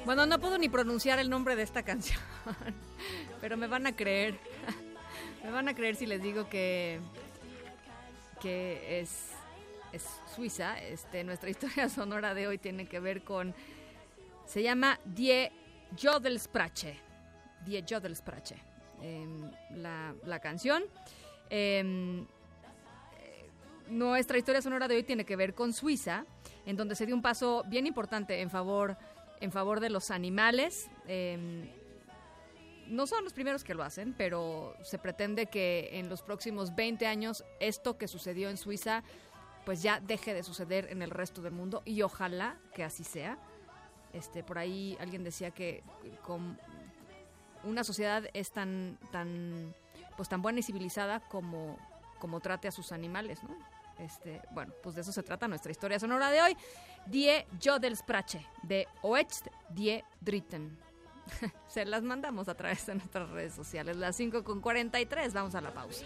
Bueno, no puedo ni pronunciar el nombre de esta canción, pero me van a creer. Me van a creer si les digo que, que es, es Suiza. Este, nuestra historia sonora de hoy tiene que ver con... Se llama Die Jodelsprache. Die Jodelsprache. em, la, la canción. Em, eh, nuestra historia sonora de hoy tiene que ver con Suiza, en donde se dio un paso bien importante en favor, en favor de los animales. Em, no son los primeros que lo hacen, pero se pretende que en los próximos 20 años esto que sucedió en Suiza pues ya deje de suceder en el resto del mundo y ojalá que así sea. Este, por ahí alguien decía que con una sociedad es tan tan pues tan buena y civilizada como como trate a sus animales, ¿no? Este, bueno, pues de eso se trata nuestra historia sonora de hoy. Die Jodelsprache de Oecht Die Dritten. Se las mandamos a través de nuestras redes sociales. Las 5 con 43. Vamos a la pausa.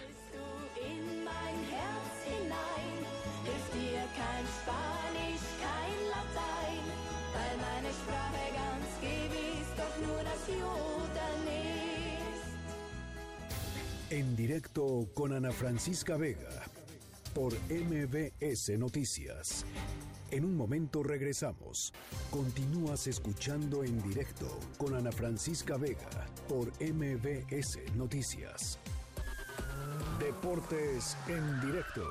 En directo con Ana Francisca Vega por MBS Noticias. En un momento regresamos. Continúas escuchando en directo con Ana Francisca Vega por MBS Noticias. Deportes en directo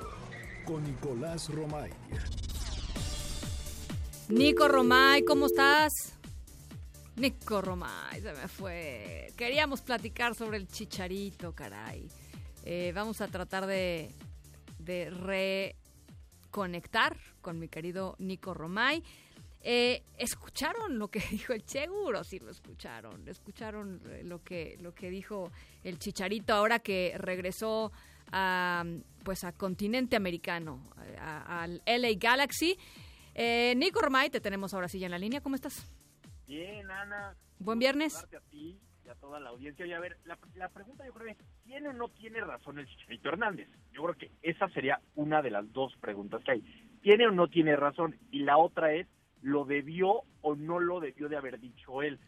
con Nicolás Romay.
Nico Romay, ¿cómo estás? Nico Romay, se me fue. Queríamos platicar sobre el chicharito, caray. Eh, vamos a tratar de, de reconectar con mi querido Nico Romay. Eh, ¿Escucharon lo que dijo el Seguro? Sí, lo escucharon. Escucharon eh, lo que, lo que dijo el Chicharito ahora que regresó a, pues a continente americano, al LA Galaxy. Nico Romay, te tenemos ahora sí ya en la línea. ¿Cómo estás?
Bien, Ana.
Buen viernes.
A ti y a toda la audiencia. Y a ver, la, la pregunta yo creo es, ¿tiene o no tiene razón el Chicharito Hernández? Yo creo que esa sería una de las dos preguntas que hay. ¿Tiene o no tiene razón? Y la otra es, ¿lo debió o no lo debió de haber dicho él?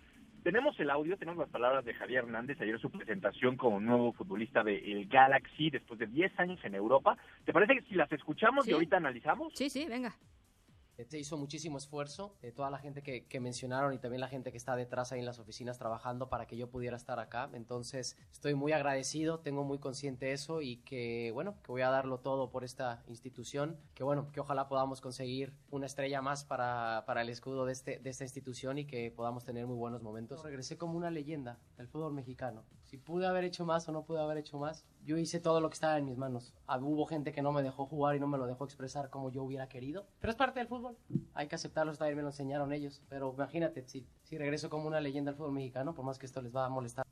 Tenemos el audio, tenemos las palabras de Javier Hernández ayer su presentación como nuevo futbolista del Galaxy después de 10 años en Europa. ¿Te parece que si las escuchamos
Sí.
y ahorita analizamos?
Sí, sí, venga.
Se hizo muchísimo esfuerzo, de toda la gente que, que mencionaron y también la gente que está detrás ahí en las oficinas trabajando para que yo pudiera estar acá. Entonces estoy muy agradecido, tengo muy consciente eso y que bueno, que voy a darlo todo por esta institución, que bueno, que ojalá podamos conseguir una estrella más para, para el escudo de, este, de esta institución y que podamos tener muy buenos momentos. Regresé como una leyenda del fútbol mexicano. Si pude haber hecho más o no pude haber hecho más, yo hice todo lo que estaba en mis manos. Ah, Hubo gente que no me dejó jugar y no me lo dejó expresar como yo hubiera querido. Pero es parte del fútbol. Hay que aceptarlo, también me lo enseñaron ellos. Pero imagínate, si, si regreso como una leyenda al fútbol mexicano, por más que esto les va a molestar.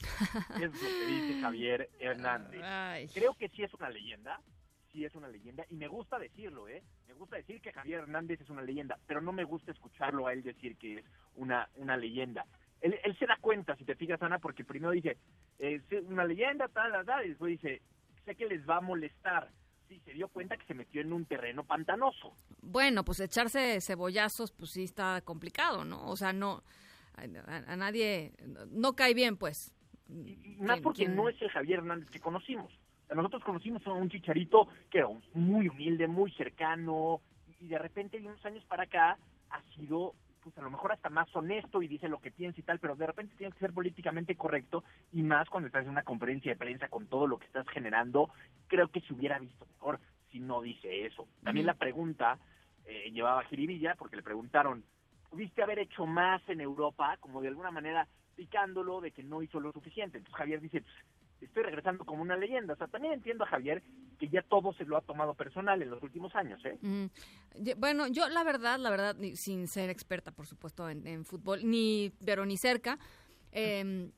Es lo que dice Javier Hernández.
Ay.
Creo que sí es una leyenda, sí es una leyenda, y me gusta decirlo, ¿eh? Me gusta decir que Javier Hernández es una leyenda, pero no me gusta escucharlo a él decir que es una, una leyenda. Él, él se da cuenta, si te fijas, Ana, porque primero dice, es una leyenda, tal, tal, tal, y después dice, sé que les va a molestar. Sí, se dio cuenta que se metió en un terreno pantanoso.
Bueno, pues echarse cebollazos, pues sí está complicado, ¿no? O sea, no, a, a nadie, no cae bien, pues.
Y más
¿Quién-
porque
quién?
no es el Javier Hernández que conocimos. Nosotros conocimos a un chicharito que era muy humilde, muy cercano, y de repente de unos años para acá ha sido, pues a lo mejor hasta más honesto y dice lo que piensa y tal, pero de repente tiene que ser políticamente correcto, y más cuando estás en una conferencia de prensa con todo lo que estás generando, creo que se hubiera visto mejor si no dice eso. También la pregunta eh, llevaba a Jiribilla, porque le preguntaron, ¿pudiste haber hecho más en Europa? Como de alguna manera picándolo de que no hizo lo suficiente. Entonces Javier dice, "Pues, estoy regresando como una leyenda. O sea, también entiendo a Javier que ya todo se lo ha tomado personal en los últimos años, ¿eh?
Mm, Bueno, yo la verdad, la verdad, sin ser experta, por supuesto, en, en fútbol, ni, pero ni cerca, em,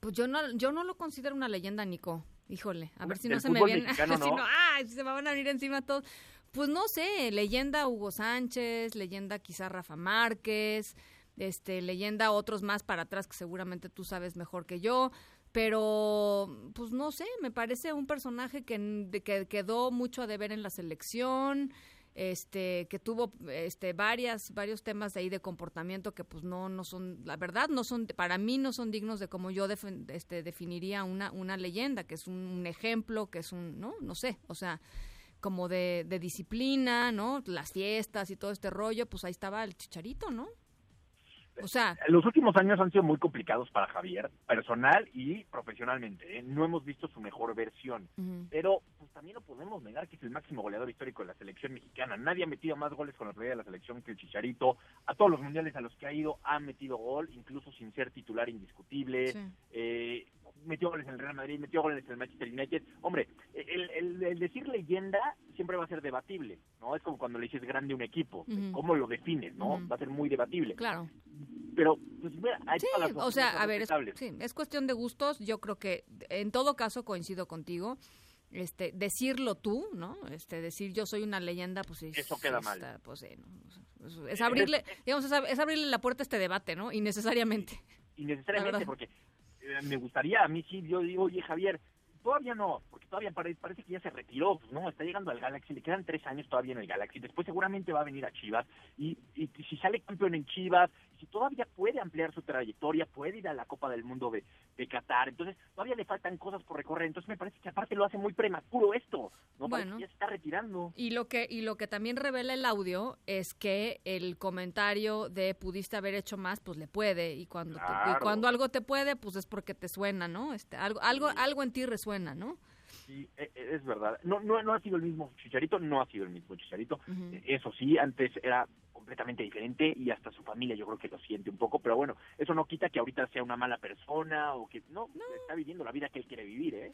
pues yo no, yo no lo considero una leyenda, Nico. Híjole, a ver si no se me viene, si
¿no?
no, ay, se me van a venir encima todos. Pues no sé, leyenda Hugo Sánchez, leyenda quizá Rafa Márquez, este, leyenda otros más para atrás que seguramente tú sabes mejor que yo, pero pues no sé, me parece un personaje que, que quedó mucho a deber en la selección, este, que tuvo este varias varios temas de ahí de comportamiento que pues no no son la verdad no son para mí no son dignos de como yo este, definiría una una leyenda que es un, ejemplo que es un no no sé o sea como de disciplina no las fiestas y todo este rollo pues ahí estaba el chicharito no o sea
Los últimos años han sido muy complicados para Javier, personal y profesionalmente. ¿eh? No hemos visto su mejor versión. Pero pues también no podemos negar que es el máximo goleador histórico de la selección mexicana. Nadie ha metido más goles con la playa de la selección que el Chicharito. A todos los mundiales a los que ha ido ha metido gol, incluso sin ser titular indiscutible.
Sí.
Eh, metió goles en el Real Madrid, metió goles en el Manchester United. Hombre, el, el- el decir leyenda siempre va a ser debatible, ¿no? Es como cuando le dices grande a un equipo.
Ujú.
¿Cómo lo defines, no? Va a ser muy debatible.
claro
Pero, pues, mira, hay
Sí, o sea, a ver, es,
respetables.
sí, es cuestión de gustos. Yo creo que en todo caso coincido contigo. Este, decirlo tú, ¿no? Este, decir yo soy una leyenda, pues sí,
Eso queda mal.
pues, sí, no, es, es abrirle, digamos, es, ab- es abrirle la puerta a este debate, ¿no? Innecesariamente.
Innecesariamente, porque eh, me gustaría, a mí sí, yo digo, oye Javier, todavía no, porque todavía pare- parece que ya se retiró, pues no, está llegando al Galaxy, le quedan tres años todavía en el Galaxy, después seguramente va a venir a Chivas, y, y si sale campeón en Chivas, si todavía puede ampliar su trayectoria, puede ir a la Copa del Mundo de, de Qatar, entonces todavía le faltan cosas por recorrer, entonces me parece que aparte lo hace muy prematuro esto, ¿no? Parece
Bueno.
ya se está retirando.
Y lo que y lo que también revela el audio es que el comentario de pudiste haber hecho más, pues le puede y cuando te- y cuando algo te puede, pues es porque te suena, ¿no? Este algo algo algo en ti resuena, ¿no?
Sí, e- e- es verdad. No, no, no ha sido el mismo Chicharito, no ha sido el mismo Chicharito. Eh, Eso sí, antes era completamente diferente y hasta su familia yo creo que lo siente un poco, pero bueno, eso no quita que ahorita sea una mala persona o que no, está viviendo la vida que él quiere vivir, ¿eh?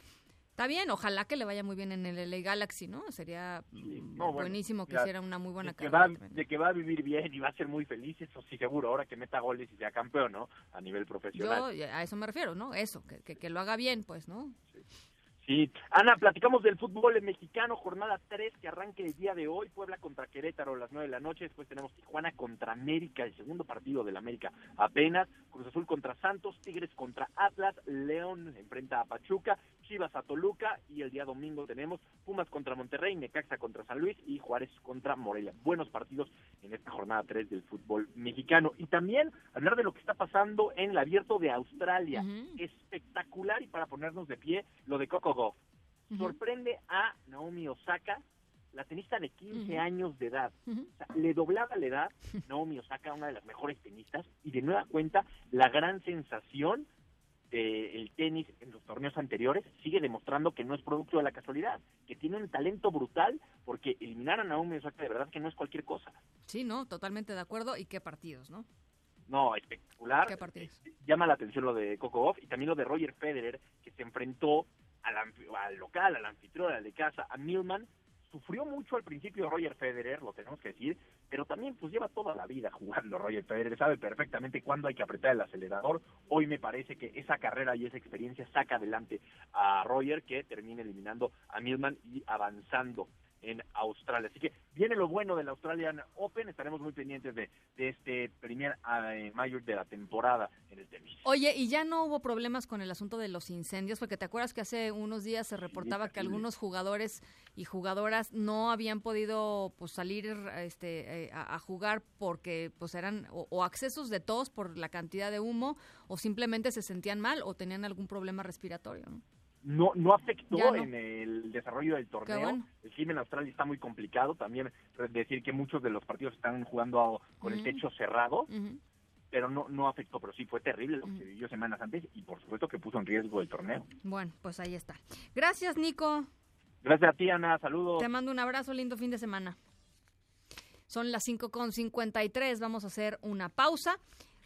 Está bien, ojalá que le vaya muy bien en el LA Galaxy, ¿no? Sería mm,
No, bueno,
buenísimo que hiciera una muy buena
de que, va,
carrera.
de que va a vivir bien y va a ser muy feliz, eso sí seguro, ahora que meta goles y sea campeón, ¿no? A nivel profesional.
Yo a eso me refiero, ¿no? Eso, que, que, que lo haga bien, pues, ¿no?
Sí. Ana, platicamos del fútbol mexicano, jornada 3 que arranque el día de hoy, Puebla contra Querétaro a las 9 de la noche, después tenemos Tijuana contra América, el segundo partido del América apenas, Cruz Azul contra Santos, Tigres contra Atlas, León enfrenta a Pachuca, Chivas a Toluca y el día domingo tenemos Pumas contra Monterrey, Necaxa contra San Luis y Juárez contra Morelia. Buenos partidos en esta jornada 3 del fútbol mexicano. Y también hablar de lo que está pasando en el abierto de Australia. Espectacular y para ponernos de pie lo de Coco Gauff. Sorprende a Naomi Osaka, la tenista de 15
Ujú.
años de edad. O sea, le doblaba la edad Naomi Osaka, una de las mejores tenistas, y de nueva cuenta la gran sensación del tenis en los torneos anteriores sigue demostrando que no es producto de la casualidad, que tiene un talento brutal, porque eliminar a Naomi Osaka de verdad que no es cualquier cosa.
Sí, ¿no? Totalmente de acuerdo. ¿Y qué partidos, no?
No, espectacular.
¿Qué partidos?
Llama la atención lo de Coco Gauff y también lo de Roger Federer, que se enfrentó al, al local, al anfitrión, al de casa, a Milman. Sufrió mucho al principio Roger Federer, lo tenemos que decir, pero también pues lleva toda la vida jugando Roger Federer, sabe perfectamente cuándo hay que apretar el acelerador. Hoy me parece que esa carrera y esa experiencia saca adelante a Roger, que termina eliminando a Milman y avanzando en Australia. Así que viene lo bueno del Australian Open, estaremos muy pendientes de, de este primer eh, mayor de la temporada en el tenis.
Oye, ¿y ya no hubo problemas con el asunto de los incendios? Porque te acuerdas que hace unos días se reportaba que algunos jugadores y jugadoras no habían podido pues salir este, eh, a, a jugar porque pues eran o, o accesos de tos por la cantidad de humo o simplemente se sentían mal o tenían algún problema respiratorio, ¿no?
No, no afectó
no.
en el desarrollo del torneo.
bueno.
El clima en Australia está muy complicado. También decir que muchos de los partidos están jugando con el techo cerrado, pero no, no afectó. Pero sí fue terrible lo que se vivió semanas antes y por supuesto que puso en riesgo el torneo.
Bueno, pues ahí está. Gracias, Nico.
Gracias a ti, Ana. Saludos.
Te mando un abrazo, lindo fin de semana. Son las 5.53, vamos a hacer una pausa.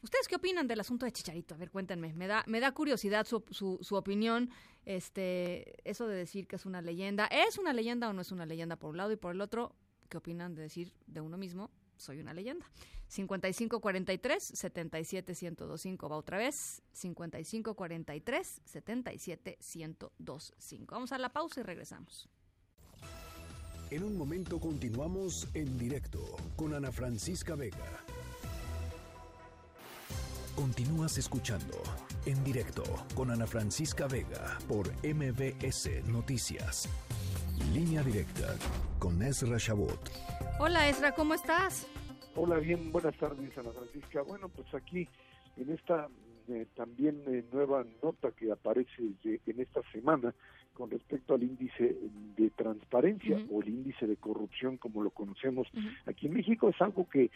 ¿Ustedes qué opinan del asunto de Chicharito? A ver, cuéntenme. Me da, me da curiosidad su, su, su opinión. Este, eso de decir que es una leyenda. ¿Es una leyenda o no es una leyenda por un lado? Y por el otro, ¿qué opinan de decir de uno mismo? Soy una leyenda. 5543 77 1025 va otra vez. 5543 77 1025. Vamos a la pausa y regresamos.
En un momento continuamos en directo con Ana Francisca Vega. Continúas escuchando en directo con Ana Francisca Vega por MBS Noticias. Línea directa con Ezra Shabot.
Hola, Ezra, ¿cómo estás?
Hola, bien, buenas tardes, Ana Francisca. Bueno, pues aquí en esta eh, también eh, nueva nota que aparece de- en esta semana con respecto al índice de transparencia o el índice de corrupción como lo conocemos aquí en México es algo que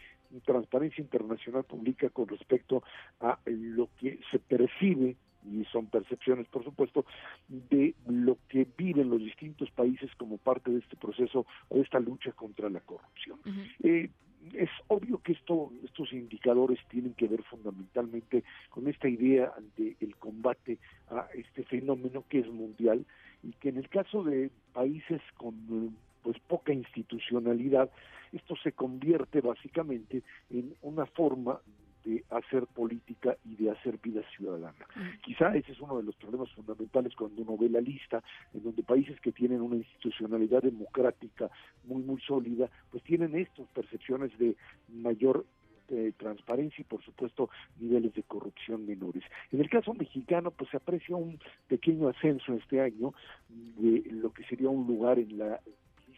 Transparencia Internacional publica con respecto a lo que se percibe y son percepciones, por supuesto, de lo que viven los distintos países como parte de este proceso o de esta lucha contra la corrupción. Eh, es obvio que esto, estos indicadores tienen que ver fundamentalmente con esta idea del combate a este fenómeno que es mundial y que en el caso de países con pues poca institucionalidad, esto se convierte básicamente en una forma de hacer política y de hacer vida ciudadana. Quizá ese es uno de los problemas fundamentales cuando uno ve la lista, en donde países que tienen una institucionalidad democrática muy, muy sólida, pues tienen estas percepciones de mayor eh, transparencia y por supuesto niveles de corrupción menores. En el caso mexicano pues se aprecia un pequeño ascenso este año de lo que sería un lugar en la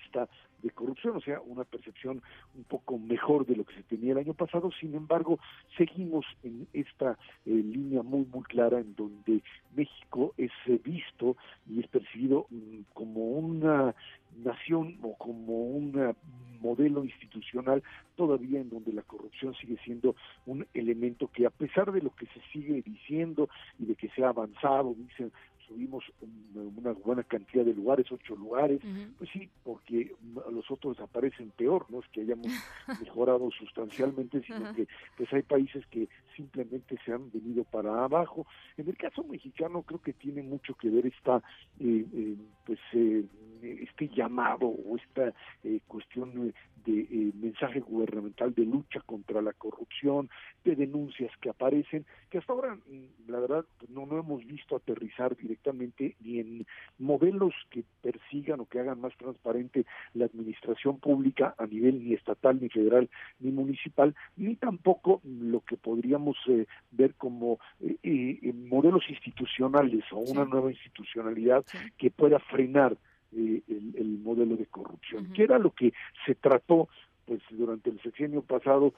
lista de corrupción, o sea, una percepción un poco mejor de lo que se tenía el año pasado. Sin embargo, seguimos en esta eh, línea muy, muy clara en donde México es eh, visto y es percibido mm, como una nación o como un eh, modelo institucional todavía en donde la corrupción sigue siendo un elemento que a pesar de lo que se sigue diciendo y de que se ha avanzado, dicen subimos un- una buena cantidad de lugares, ocho lugares, pues sí, porque los otros aparecen peor, no es que hayamos mejorado sustancialmente, sino que pues hay países que simplemente se han venido para abajo. En el caso mexicano creo que tiene mucho que ver esta, eh, eh, pues eh, este llamado o esta eh, cuestión de eh, mensaje gubernamental de lucha contra la corrupción, de denuncias que aparecen, que hasta ahora, mm, la verdad, no, no hemos visto aterrizar directamente ni en modelos que persigan o que hagan más transparente la administración pública a nivel ni estatal, ni federal, ni municipal, ni tampoco lo que podríamos eh, ver como eh, eh, modelos institucionales o una nueva institucionalidad que pueda frenar eh, el, el modelo de corrupción, que era lo que se trató pues durante el sexenio pasado,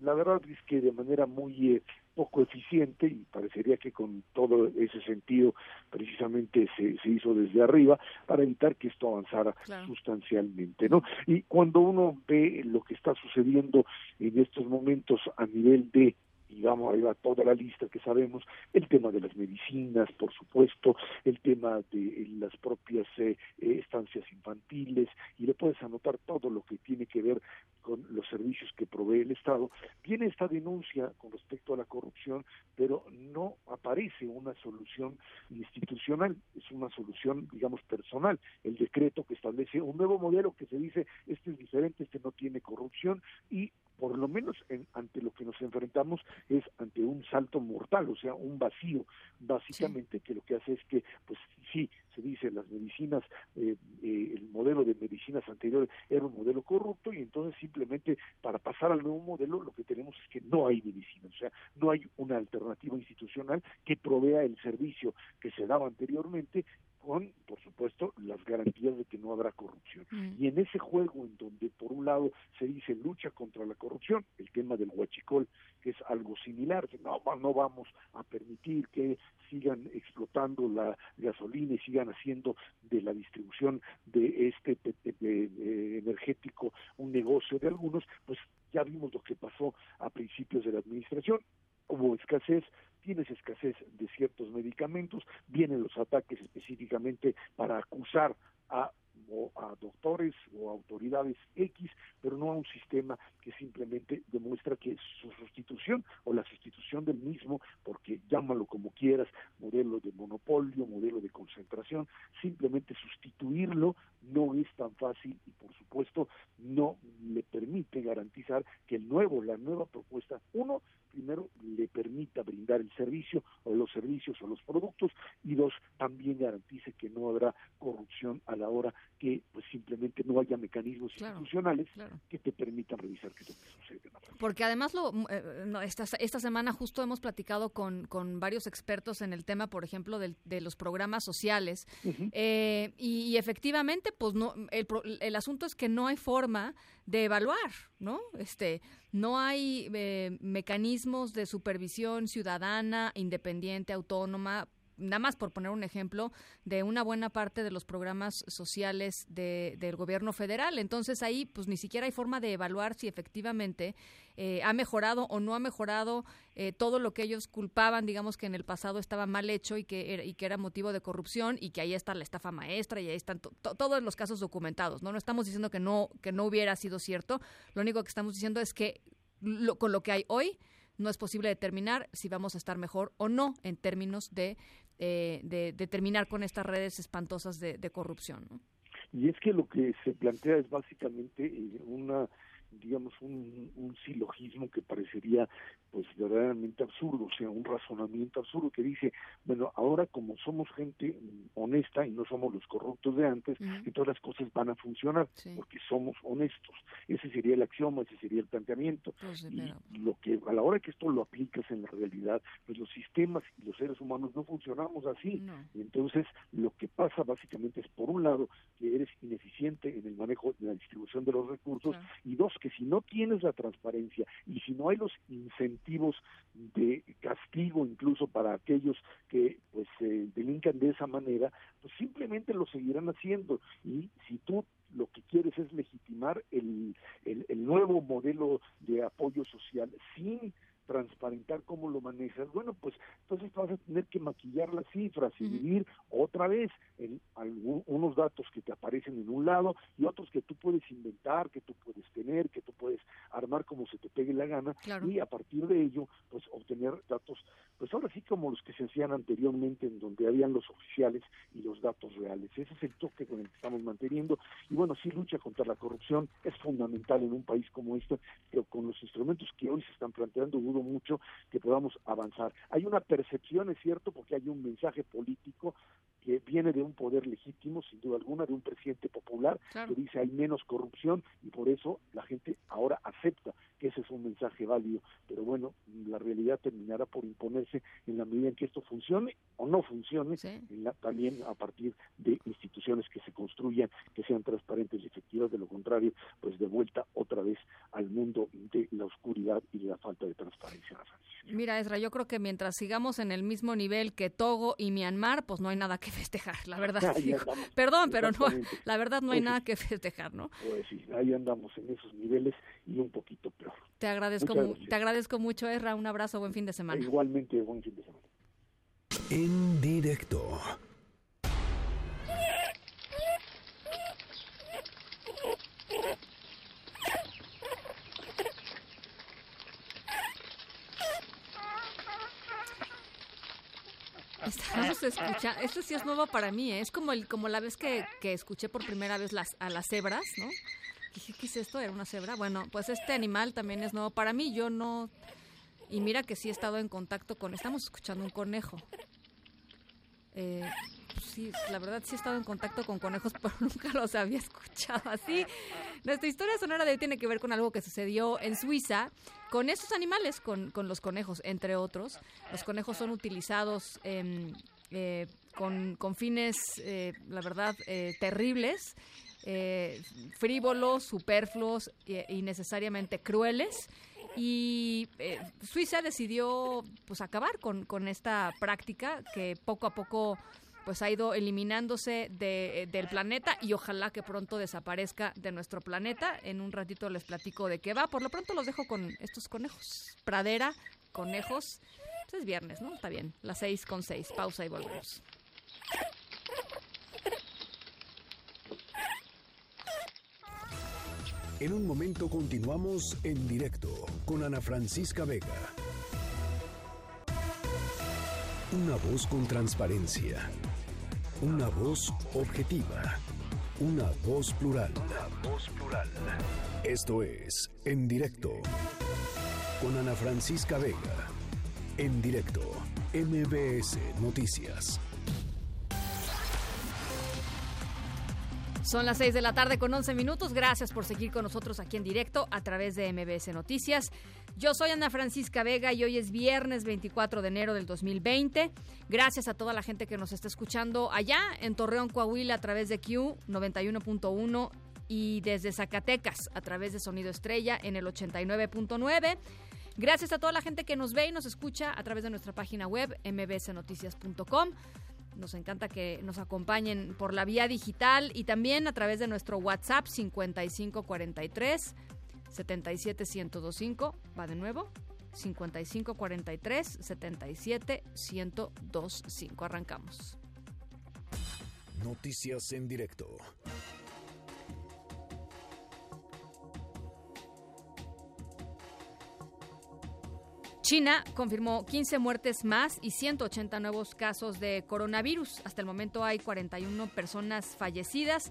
la verdad es que de manera muy eh, poco eficiente y parecería que con todo ese sentido precisamente se, se hizo desde arriba para evitar que esto avanzara sustancialmente, ¿no? Y cuando uno ve lo que está sucediendo en estos momentos a nivel de y vamos, ahí va toda la lista que sabemos, el tema de las medicinas, por supuesto, el tema de las propias eh, eh, estancias infantiles, y le puedes anotar todo lo que tiene que ver con los servicios que provee el Estado. Viene esta denuncia con respecto a la corrupción, pero no aparece una solución institucional, es una solución, digamos, personal. El decreto que establece un nuevo modelo que se dice, este es diferente, este no tiene corrupción, y por lo menos en- ante lo que nos enfrentamos es ante un salto mortal, o sea, un vacío, básicamente, que lo que hace es que, pues sí, se dice, las medicinas, eh, eh, el modelo de medicinas anterior era un modelo corrupto y entonces simplemente para pasar al nuevo modelo lo que tenemos es que no hay medicina, o sea, no hay una alternativa institucional que provea el servicio que se daba anteriormente con, por supuesto, las garantías de que no habrá corrupción. Y en ese juego en donde, por un lado, se dice lucha contra la corrupción, el tema del huachicol, que es algo similar, que no, no vamos a permitir que sigan explotando la gasolina y sigan haciendo de la distribución de este pe- pe- eh, energético un negocio de algunos, pues ya vimos lo que pasó a principios de la administración, hubo escasez, tienes escasez de ciertos medicamentos, vienen los ataques específicamente para acusar a o a doctores o autoridades X, pero no a un sistema que simplemente demuestra que su sustitución o la sustitución del mismo, porque llámalo como quieras, modelo de monopolio, modelo de concentración, simplemente sustituirlo no es tan fácil y por supuesto no le permite garantizar que el nuevo, la nueva propuesta, uno, primero le permita brindar el servicio o los servicios o los productos y dos, también garantice que no habrá corrupción a la hora que pues simplemente no haya mecanismos institucionales que te permitan revisar qué es lo que sucede.
Porque además, lo, eh, no, esta, esta semana justo hemos platicado con, con varios expertos en el tema, por ejemplo, del- de los programas sociales. Eh, y, y efectivamente, pues no, el, el asunto es que no hay forma de evaluar, ¿no? Este, no hay eh, mecanismos de supervisión ciudadana, independiente, autónoma. Nada más por poner un ejemplo de una buena parte de los programas sociales de- del gobierno federal. Entonces ahí pues ni siquiera hay forma de evaluar si efectivamente eh, ha mejorado o no ha mejorado eh, todo lo que ellos culpaban, digamos que en el pasado estaba mal hecho y que era, y que era motivo de corrupción y que ahí está la estafa maestra y ahí están to- to- todos los casos documentados. No, no estamos diciendo que no que no hubiera sido cierto. Lo único que estamos diciendo es que lo- con lo que hay hoy no es posible determinar si vamos a estar mejor o no en términos de, eh, de, de terminar con estas redes espantosas de, corrupción. ¿no?
Y es que lo que se plantea es básicamente eh, una digamos un, un silogismo que parecería pues verdaderamente absurdo, o sea, un razonamiento absurdo que dice, bueno, ahora como somos gente honesta y no somos los corruptos de antes, entonces las cosas van a funcionar porque somos honestos. Ese sería el axioma, ese sería el planteamiento. y lo que a la hora que esto lo aplicas en la realidad, pues los sistemas y los seres humanos no funcionamos así. Y entonces lo que pasa básicamente es por un lado que eres ineficiente en el manejo de la distribución de los recursos y dos que si no tienes la transparencia y si no hay los incentivos de castigo incluso para aquellos que pues eh, delincan de esa manera, pues simplemente lo seguirán haciendo. Y si tú lo que quieres es legitimar el, el, el nuevo modelo de apoyo social sin transparentar cómo lo manejas, bueno, pues entonces vas a tener que maquillar las cifras y vivir otra vez en algún- unos datos que te aparecen en un lado y otros que tú puedes inventar, que tú puedes tener, que tú puedes armar como se te pegue la gana y a partir de ello, pues obtener datos, pues ahora sí como los que se hacían anteriormente en donde habían los oficiales y los datos reales. Ese es el toque con el que estamos manteniendo y bueno, sí lucha contra la corrupción es fundamental en un país como este, pero con los instrumentos que hoy se están planteando dudo mucho que podamos avanzar. Hay una percepción, es cierto, porque hay un mensaje político que viene de un poder legítimo, sin duda alguna, de un presidente popular que dice hay menos corrupción y por eso la gente ahora acepta que ese es un mensaje válido. Pero bueno, la realidad terminará por imponerse en la medida en que esto funcione o no funcione, en la- también a partir de instituciones que se construyan, que sean transparentes y efectivas. De lo contrario, pues de vuelta otra vez al mundo de la oscuridad y de la falta de transparencia.
Mira, Ezra, yo creo que mientras sigamos en el mismo nivel que Togo y Myanmar, pues no hay nada que festejar, la verdad. Perdón, pero no, la verdad no hay
Pues sí.
nada que festejar, ¿no?
Pues sí, ahí andamos en esos niveles y un poquito peor.
Te agradezco, te agradezco mucho, Ezra. Un abrazo, buen fin de semana.
Igualmente, buen fin de semana.
En directo.
Escuchando, esto sí es nuevo para mí, ¿eh? es como el, como la vez que, que escuché por primera vez las, a las cebras, ¿no? Dije, ¿qué es esto? ¿Era una cebra? Bueno, pues este animal también es nuevo para mí, yo no... Y mira que sí he estado en contacto con... Estamos escuchando un conejo. Eh, pues sí, la verdad sí he estado en contacto con conejos, pero nunca los había escuchado así. Nuestra historia sonora de hoy tiene que ver con algo que sucedió en Suiza con estos animales, con, con los conejos, entre otros. Los conejos son utilizados em, eh, con, fines, eh, la verdad, eh, terribles, eh, frívolos, superfluos e innecesariamente crueles. Y eh, Suiza decidió pues acabar con, con esta práctica que poco a poco pues ha ido eliminándose de- del planeta y ojalá que pronto desaparezca de nuestro planeta. En un ratito les platico de qué va. Por lo pronto los dejo con estos conejos. Pradera, conejos. Pues es viernes, ¿no? Está bien. Las seis con seis. Pausa y volvemos.
En un momento continuamos en directo con Ana Francisca Vega. Una voz con transparencia. Una voz objetiva. Una voz plural. Una voz plural. Esto es En Directo con Ana Francisca Vega. En directo, MBS Noticias.
Son las 6 de la tarde con 11 minutos. Gracias por seguir con nosotros aquí en directo a través de MBS Noticias. Yo soy Ana Francisca Vega y hoy es viernes 24 de enero del 2020. Gracias a toda la gente que nos está escuchando allá en Torreón, Coahuila a través de Q 91.1 y desde Zacatecas a través de Sonido Estrella en el 89.9. Gracias a toda la gente que nos ve y nos escucha a través de nuestra página web mbsnoticias.com. Nos encanta que nos acompañen por la vía digital y también a través de nuestro WhatsApp 5543 77125. Va de nuevo. 5543 77125. Arrancamos.
Noticias en directo.
China confirmó 15 muertes más y 180 nuevos casos de coronavirus. Hasta el momento hay 41 personas fallecidas,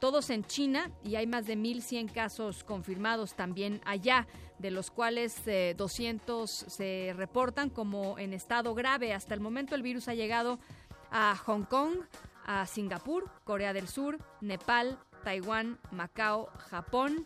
todos en China, y hay más de 1.100 casos confirmados también allá, de los cuales eh, 200 se reportan como en estado grave. Hasta el momento el virus ha llegado a Hong Kong, a Singapur, Corea del Sur, Nepal, Taiwán, Macao, Japón.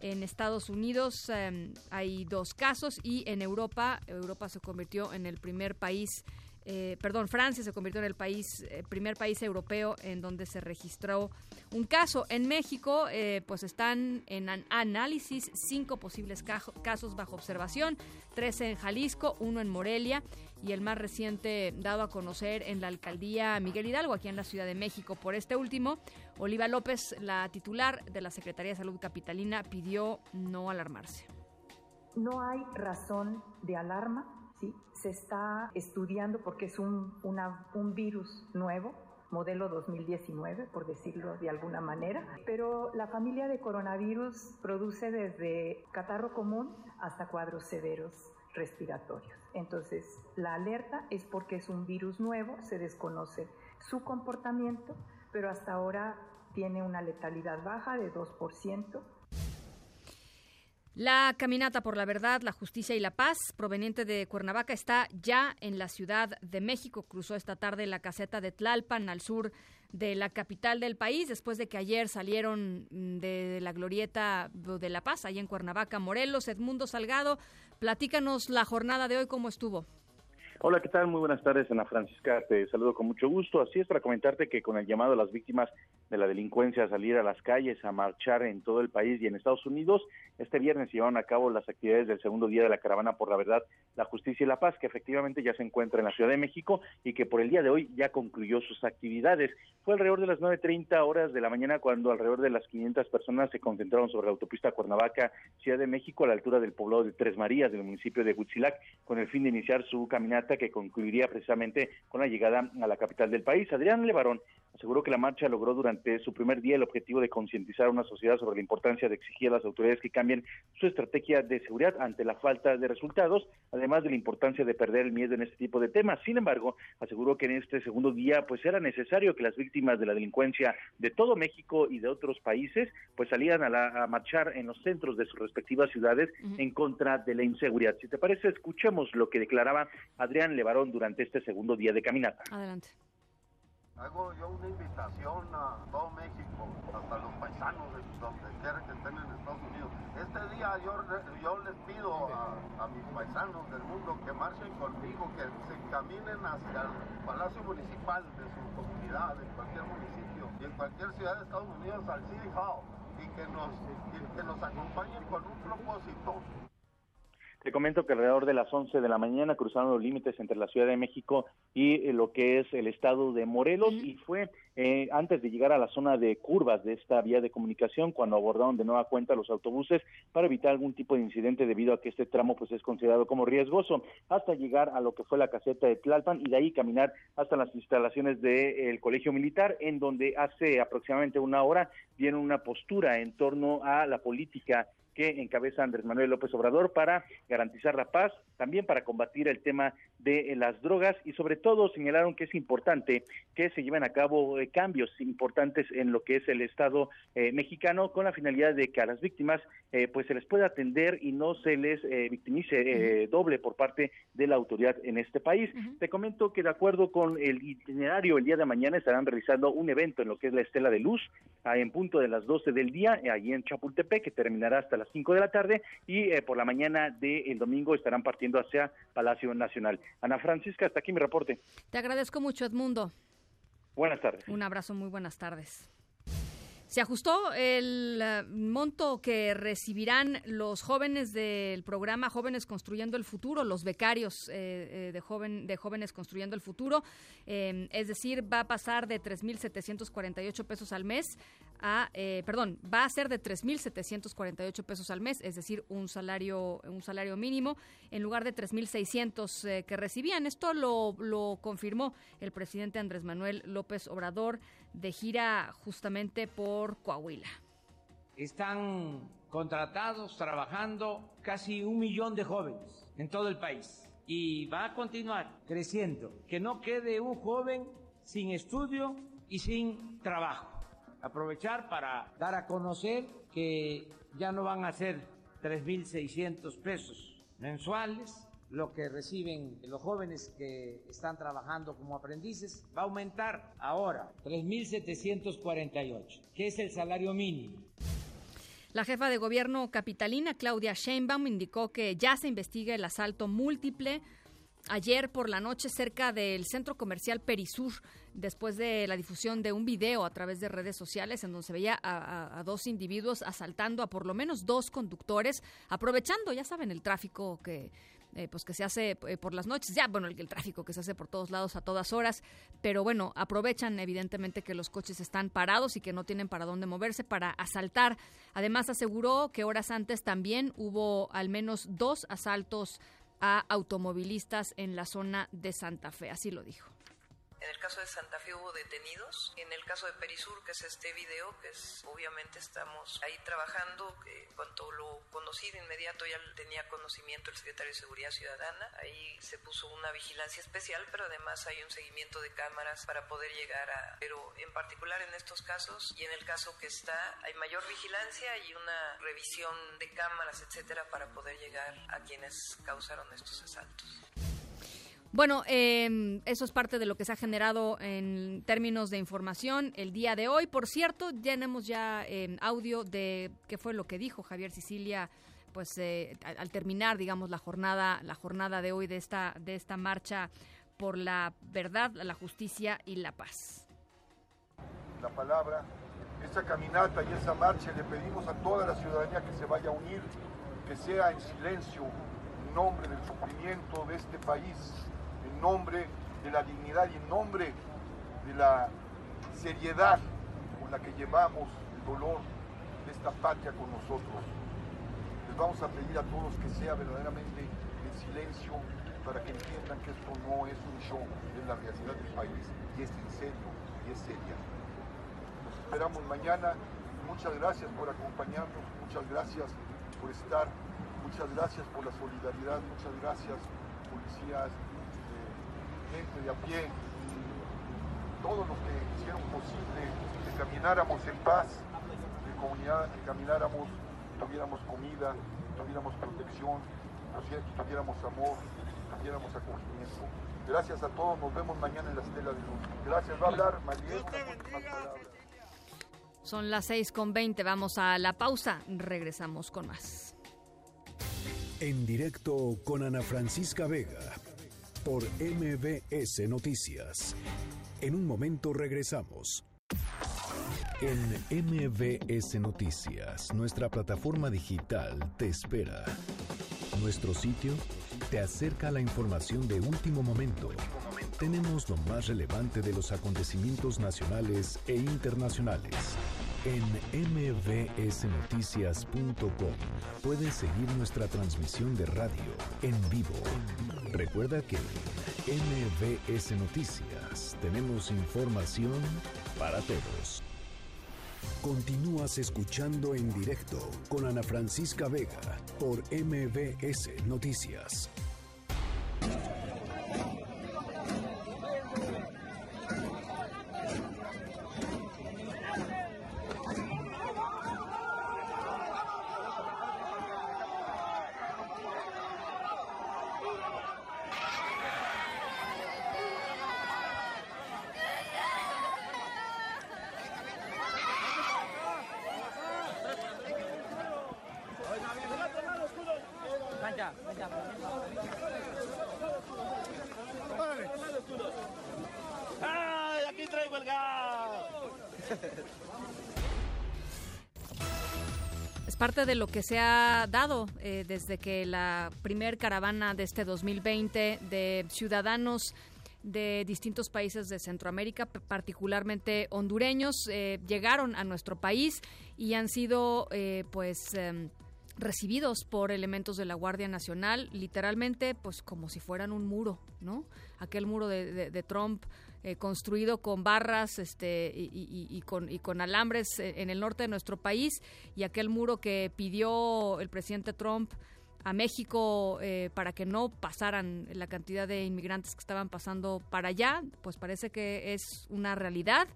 En Estados Unidos eh, hay dos casos y en Europa, Europa se convirtió en el primer país, eh, perdón, Francia se convirtió en el país, eh, primer país europeo en donde se registró un caso. En México, eh, pues están en an- análisis cinco posibles casos bajo observación, tres en Jalisco, uno en Morelia y el más reciente dado a conocer en la alcaldía Miguel Hidalgo, aquí en la Ciudad de México. Por este último, Oliva López, la titular de la Secretaría de Salud Capitalina, pidió no alarmarse.
No hay razón de alarma, ¿sí? Se está estudiando porque es un, un virus nuevo, modelo 2019, por decirlo de alguna manera, pero la familia de coronavirus produce desde catarro común hasta cuadros severos respiratorios. Entonces, la alerta es porque es un virus nuevo, se desconoce su comportamiento, pero hasta ahora tiene una letalidad baja de 2%.
La caminata por la verdad, la justicia y la paz, proveniente de Cuernavaca, está ya en la Ciudad de México. Cruzó esta tarde la caseta de Tlalpan, al sur de la capital del país, después de que ayer salieron mm, de la glorieta de la paz, allá en Cuernavaca, Morelos. Edmundo Salgado, platícanos la jornada de hoy, cómo estuvo.
Hola, ¿qué tal? Muy buenas tardes, Ana Francisca. Te saludo con mucho gusto. Así es, para comentarte que con el llamado a las víctimas de la delincuencia a salir a las calles, a marchar en todo el país y en Estados Unidos. Este viernes llevaron a cabo las actividades del segundo día de la caravana por la verdad, la justicia y la paz, que efectivamente ya se encuentra en la Ciudad de México y que por el día de hoy ya concluyó sus actividades. Fue alrededor de las 9.30 horas de la mañana cuando alrededor de las 500 personas se concentraron sobre la autopista Cuernavaca, Ciudad de México, a la altura del poblado de Tres Marías, del municipio de Huitzilac, con el fin de iniciar su caminata que concluiría precisamente con la llegada a la capital del país. Adrián Levarón aseguró que la marcha logró durante su primer día el objetivo de concientizar a una sociedad sobre la importancia de exigir a las autoridades que cambien su estrategia de seguridad ante la falta de resultados, además de la importancia de perder el miedo en este tipo de temas. Sin embargo, aseguró que en este segundo día pues era necesario que las víctimas de la delincuencia de todo México y de otros países pues salieran a, la- a marchar en los centros de sus respectivas ciudades en contra de la inseguridad. Si te parece, escuchemos lo que declaraba Adrián Levarón durante este segundo día de caminata.
Adelante.
Hago yo una invitación a todo México, hasta los paisanos de donde quiera que estén en Estados Unidos. Este día yo, les pido a, a mis paisanos del mundo que marchen conmigo, que se encaminen hacia el Palacio Municipal de su comunidad, en cualquier municipio y en cualquier ciudad de Estados Unidos, al City Hall, y que nos, y que nos acompañen con un propósito.
Te comento que alrededor de las 11 de la mañana cruzaron los límites entre la Ciudad de México y eh, lo que es el estado de Morelos y fue eh, antes de llegar a la zona de curvas de esta vía de comunicación cuando abordaron de nueva cuenta los autobuses para evitar algún tipo de incidente debido a que este tramo pues es considerado como riesgoso hasta llegar a lo que fue la caseta de Tlalpan y de ahí caminar hasta las instalaciones del Colegio Militar en donde hace aproximadamente una hora dieron una postura en torno a la política que encabeza Andrés Manuel López Obrador para garantizar la paz, también para combatir el tema de eh, las drogas y sobre todo señalaron que es importante que se lleven a cabo eh, cambios importantes en lo que es el Estado eh, mexicano con la finalidad de que a las víctimas eh, pues se les pueda atender y no se les victimice doble por parte de la autoridad en este país. Te comento que de acuerdo con el itinerario el día de mañana estarán realizando un evento en lo que es la Estela de Luz en punto de las 12 del día allí en Chapultepec que terminará hasta las 5 de la tarde y eh, por la mañana del domingo estarán partiendo hacia Palacio Nacional. Ana Francisca, hasta aquí mi reporte.
Te agradezco mucho, Edmundo.
Buenas tardes.
Un abrazo, muy buenas tardes. Se ajustó el eh, monto que recibirán los jóvenes del programa Jóvenes Construyendo el Futuro, los becarios eh, eh, de, joven, de Jóvenes Construyendo el Futuro. Es decir, va a pasar de 3.748 pesos al mes a, eh, perdón, va a ser de 3.748 pesos al mes, es decir, un salario, un salario mínimo, en lugar de 3.600 eh, que recibían. Esto lo, lo confirmó el presidente Andrés Manuel López Obrador de gira justamente por Coahuila.
Están contratados, trabajando casi un millón de jóvenes en todo el país y va a continuar creciendo. Que no quede un joven sin estudio y sin trabajo. Aprovechar para dar a conocer que ya no van a ser 3.600 pesos mensuales, lo que reciben los jóvenes que están trabajando como aprendices, va a aumentar ahora 3.748, que es el salario mínimo.
La jefa de gobierno capitalina, Claudia Sheinbaum, indicó que ya se investiga el asalto múltiple ayer por la noche cerca del centro comercial Perisur, después de la difusión de un video a través de redes sociales en donde se veía a, dos individuos asaltando a por lo menos dos conductores, aprovechando, ya saben, el tráfico que... eh, pues que se hace eh, por las noches, ya bueno, el, el tráfico que se hace por todos lados a todas horas, pero bueno, aprovechan evidentemente que los coches están parados y que no tienen para dónde moverse para asaltar. Además aseguró que horas antes también hubo al menos dos asaltos a automovilistas en la zona de Santa Fe, así lo dijo.
En el caso de Santa Fe hubo detenidos. En el caso de Perisur, que es este video, que es obviamente estamos ahí trabajando. Que cuanto lo conocí de inmediato ya tenía conocimiento el secretario de Seguridad Ciudadana. Ahí se puso una vigilancia especial, pero además hay un seguimiento de cámaras para poder llegar a. Pero en particular en estos casos y en el caso que está, hay mayor vigilancia y una revisión de cámaras, etcétera, para poder llegar a quienes causaron estos asaltos.
Bueno, eh, eso es parte de lo que se ha generado en términos de información el día de hoy. Por cierto, tenemos ya eh, audio de qué fue lo que dijo Javier Sicilia, pues eh, al, al terminar, digamos, la jornada, la jornada de hoy de esta de esta marcha por la verdad, la justicia y la paz.
la palabra. Esa caminata y esa marcha le pedimos a toda la ciudadanía que se vaya a unir, que sea en silencio, en nombre del sufrimiento de este país, nombre de la dignidad y en nombre de la seriedad con la que llevamos el dolor de esta patria con nosotros. Les vamos a pedir a todos que sea verdaderamente en silencio para que entiendan que esto no es un show, es la realidad del país y es en serio y es seria. Nos esperamos mañana. Muchas gracias por acompañarnos, muchas gracias por estar, muchas gracias por la solidaridad, muchas gracias policías, gente de a pie, todos los que hicieron posible que camináramos en paz, que, comunidad, que camináramos, tuviéramos comida, tuviéramos protección, tuviéramos amor, tuviéramos acogimiento. Gracias a todos, nos vemos mañana en la Estela de Luz. Gracias, va a hablar María.
Son las 6 con 20, vamos a la pausa, regresamos con más.
En directo con Ana Francisca Vega por MBS Noticias. En un momento regresamos. En MBS Noticias, nuestra plataforma digital te espera. Nuestro sitio te acerca a la información de último momento. Tenemos lo más relevante de los acontecimientos nacionales e internacionales. En mbsnoticias.com puedes seguir nuestra transmisión de radio en vivo. Recuerda que en MBS Noticias tenemos información para todos. Continúas escuchando en directo con Ana Francisca Vega por MBS Noticias.
¡Ay, aquí traigo el gas!
Es parte de lo que se ha dado eh, desde que la primer caravana de este 2020 de ciudadanos de distintos países de Centroamérica, particularmente hondureños, eh, llegaron a nuestro país y han sido, eh, pues, em, recibidos por elementos de la Guardia Nacional, literalmente, pues, como si fueran un muro, ¿no? Aquel muro de, de- Trump eh, construido con barras este, y, y- con, y con alambres en el norte de nuestro país y aquel muro que pidió el presidente Trump a México eh, para que no pasaran la cantidad de inmigrantes que estaban pasando para allá, pues parece que es una realidad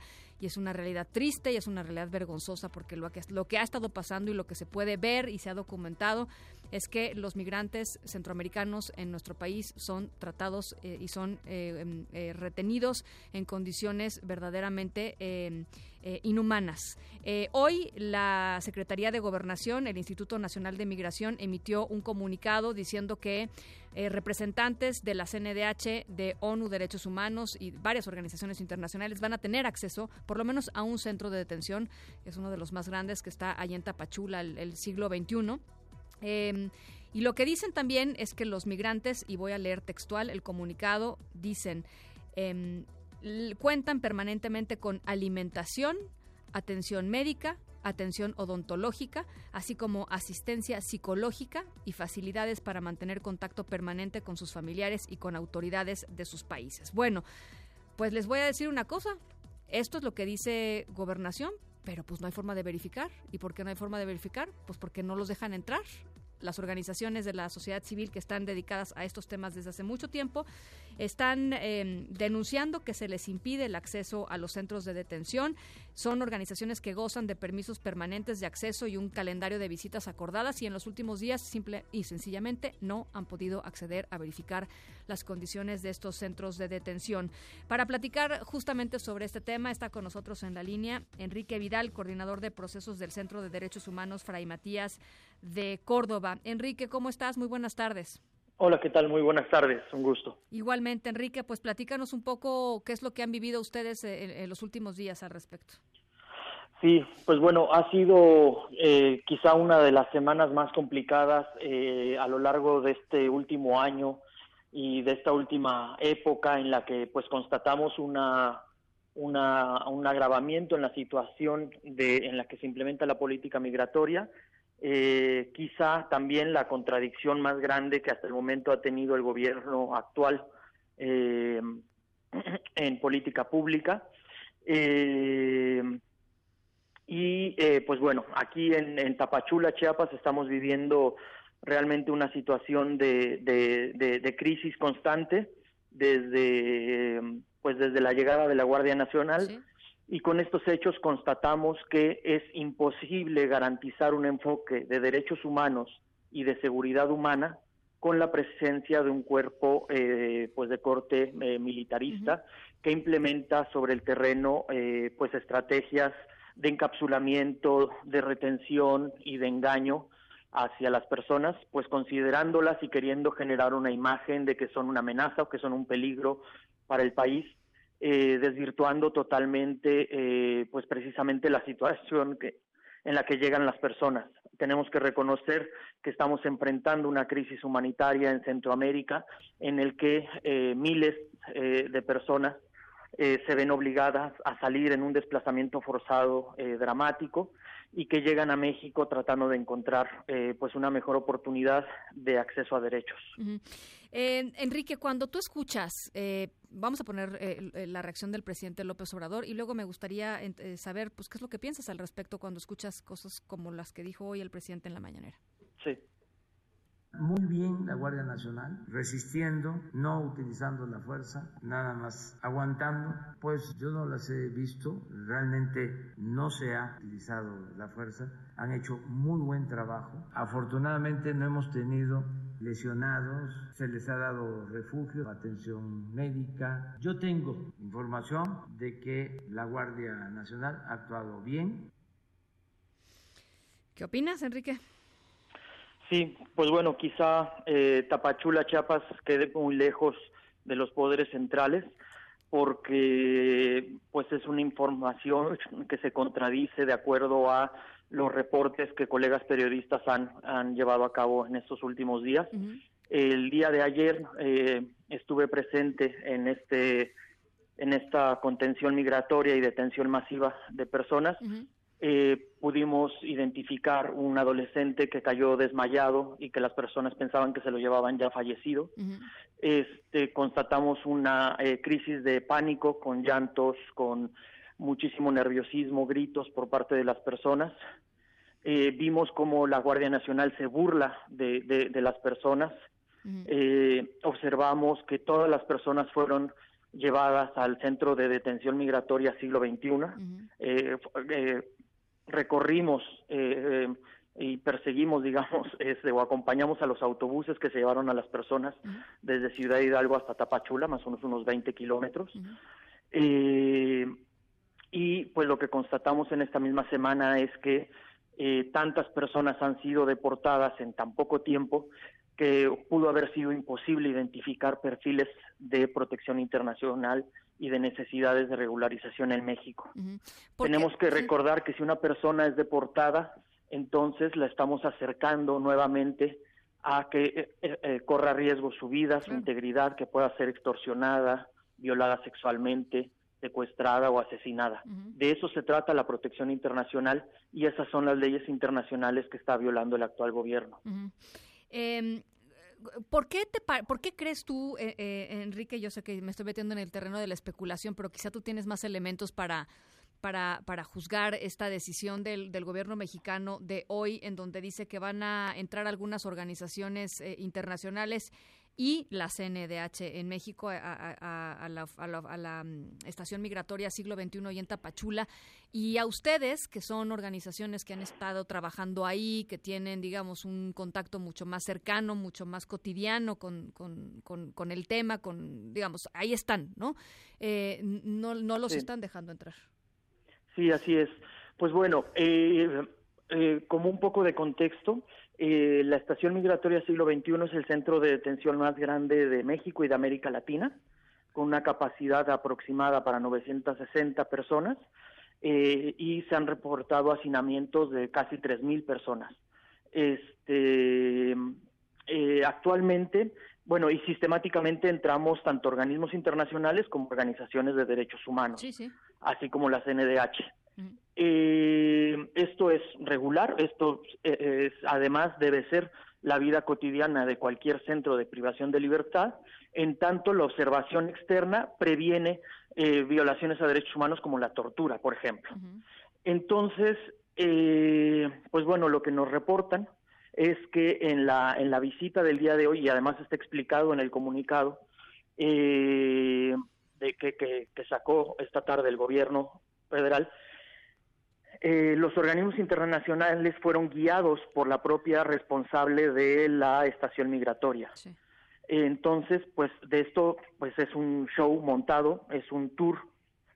y es una realidad triste y es una realidad vergonzosa porque lo que, lo que ha estado pasando y lo que se puede ver y se ha documentado es que los migrantes centroamericanos en nuestro país son tratados eh, y son eh, em, eh, retenidos en condiciones verdaderamente eh, inhumanas. Eh, hoy la Secretaría de Gobernación, el Instituto Nacional de Migración, emitió un comunicado diciendo que eh, representantes de la CNDH, de ONU Derechos Humanos y varias organizaciones internacionales van a tener acceso por lo menos a un centro de detención, es uno de los más grandes que está allá en Tapachula, el, siglo XXI. Eh, y lo que dicen también es que los migrantes, y voy a leer textual el comunicado, dicen, em, cuentan permanentemente con alimentación, atención médica, atención odontológica, así como asistencia psicológica y facilidades para mantener contacto permanente con sus familiares y con autoridades de sus países. Bueno, pues les voy a decir una cosa, esto es lo que dice gobernación, pero pues no hay forma de verificar. ¿Y por qué no hay forma de verificar? Pues porque no los dejan entrar. Las organizaciones de la sociedad civil que están dedicadas a estos temas desde hace mucho tiempo están eh, denunciando que se les impide el acceso a los centros de detención. Son organizaciones que gozan de permisos permanentes de acceso y un calendario de visitas acordadas y en los últimos días simple y sencillamente no han podido acceder a verificar las condiciones de estos centros de detención. Para platicar justamente sobre este tema está con nosotros en la línea Enrique Vidal, coordinador de procesos del Centro de Derechos Humanos Fray Matías de Córdoba. Enrique, ¿cómo estás? Muy buenas tardes.
Hola, ¿qué tal? Muy buenas tardes, un gusto.
Igualmente, Enrique, pues platícanos un poco qué es lo que han vivido ustedes eh, en, en los últimos días al respecto.
Sí, pues bueno, ha sido eh, quizá una de las semanas más complicadas eh, a lo largo de este último año y de esta última época en la que pues constatamos una, una un agravamiento en la situación de, en la que se implementa la política migratoria. Eh, quizá también la contradicción más grande que hasta el momento ha tenido el gobierno actual eh, en política pública. Eh, y eh, pues bueno, aquí en, Tapachula, Chiapas, estamos viviendo realmente una situación de, de, crisis constante desde, pues desde la llegada de la Guardia Nacional. ¿Sí? Y con estos hechos constatamos que es imposible garantizar un enfoque de derechos humanos y de seguridad humana con la presencia de un cuerpo eh, pues de corte eh, militarista uh -huh. que implementa sobre el terreno eh, pues estrategias de encapsulamiento, de retención y de engaño hacia las personas, pues considerándolas y queriendo generar una imagen de que son una amenaza o que son un peligro para el país, eh, desvirtuando totalmente, eh, pues precisamente la situación que, en la que llegan las personas. Tenemos que reconocer que estamos enfrentando una crisis humanitaria en Centroamérica, en el que eh, miles de personas eh, se ven obligadas a salir en un desplazamiento forzado eh, dramático y que llegan a México tratando de encontrar eh, pues una mejor oportunidad de acceso a derechos.
Uh -huh. Enrique, cuando tú escuchas, vamos a poner la reacción del presidente López Obrador y luego me gustaría saber pues qué es lo que piensas al respecto cuando escuchas cosas como las que dijo hoy el presidente en la mañanera.
Sí.
Muy bien la Guardia Nacional, resistiendo, no utilizando la fuerza, nada más aguantando. Pues yo no las he visto, realmente no se ha utilizado la fuerza, han hecho muy buen trabajo. Afortunadamente no hemos tenido lesionados, se les ha dado refugio, atención médica. Yo tengo información de que la Guardia Nacional ha actuado bien.
¿Qué opinas, Enrique?
Sí, pues bueno, quizá eh, Tapachula, Chiapas quede muy lejos de los poderes centrales porque pues es una información que se contradice de acuerdo a los reportes que colegas periodistas han, han llevado a cabo en estos últimos días. Uh -huh. El día de ayer eh, estuve presente en este en esta contención migratoria y detención masiva de personas. Uh -huh eh, pudimos identificar un adolescente que cayó desmayado y que las personas pensaban que se lo llevaban ya fallecido. Uh -huh. este, constatamos una eh, crisis de pánico con llantos, con muchísimo nerviosismo, gritos por parte de las personas. Eh, vimos cómo la Guardia Nacional se burla de, de, de las personas. Uh -huh. observamos que todas las personas fueron llevadas al centro de detención migratoria siglo XXI. Uh -huh recorrimos eh, eh, y perseguimos, digamos, este, o acompañamos a los autobuses que se llevaron a las personas uh -huh. desde Ciudad Hidalgo hasta Tapachula, más o menos unos 20 kilómetros. Uh -huh. eh, y pues lo que constatamos en esta misma semana es que eh, tantas personas han sido deportadas en tan poco tiempo que pudo haber sido imposible identificar perfiles de protección internacional y de necesidades de regularización en México. Uh -huh. Tenemos que recordar que si una persona es deportada, entonces la estamos acercando nuevamente a que eh, eh, corra riesgo su vida, su uh -huh. integridad, que pueda ser extorsionada, violada sexualmente, secuestrada o asesinada. Uh -huh. De eso se trata la protección internacional y esas son las leyes internacionales que está violando el actual gobierno.
Eh, ¿Por qué, te, ¿Por qué crees tú, eh, eh, Enrique? Yo sé que me estoy metiendo en el terreno de la especulación, pero quizá tú tienes más elementos para, para, para juzgar esta decisión del, del, gobierno mexicano de hoy, en donde dice que van a entrar algunas organizaciones eh, internacionales y la CNDH en México a, a, a, la, a, la, a, la, estación migratoria siglo XXI y en Tapachula. Y a ustedes que son organizaciones que han estado trabajando ahí que tienen digamos un contacto mucho más cercano mucho más cotidiano con, con, con, con el tema con digamos ahí están no eh, no, no los sí. están dejando entrar.
Sí así es. Pues bueno eh, eh, como un poco de contexto eh, la Estación Migratoria Siglo XXI es el centro de detención más grande de México y de América Latina, con una capacidad aproximada para 960 personas. eh, y se han reportado hacinamientos de casi 3.000 personas. Este, eh, actualmente, bueno, y sistemáticamente entramos tanto organismos internacionales como organizaciones de derechos humanos,
Sí, sí.
así como la CNDH. Eh, esto es regular, esto eh, es, además debe ser la vida cotidiana de cualquier centro de privación de libertad, en tanto la observación externa previene eh, violaciones a derechos humanos como la tortura, por ejemplo. Entonces, eh, pues bueno, lo que nos reportan es que en la, en la visita del día de hoy, y además está explicado en el comunicado eh, de que, que- que sacó esta tarde el gobierno federal, eh, los organismos internacionales fueron guiados por la propia responsable de la estación migratoria. Entonces, pues de esto, pues es un show montado, es un tour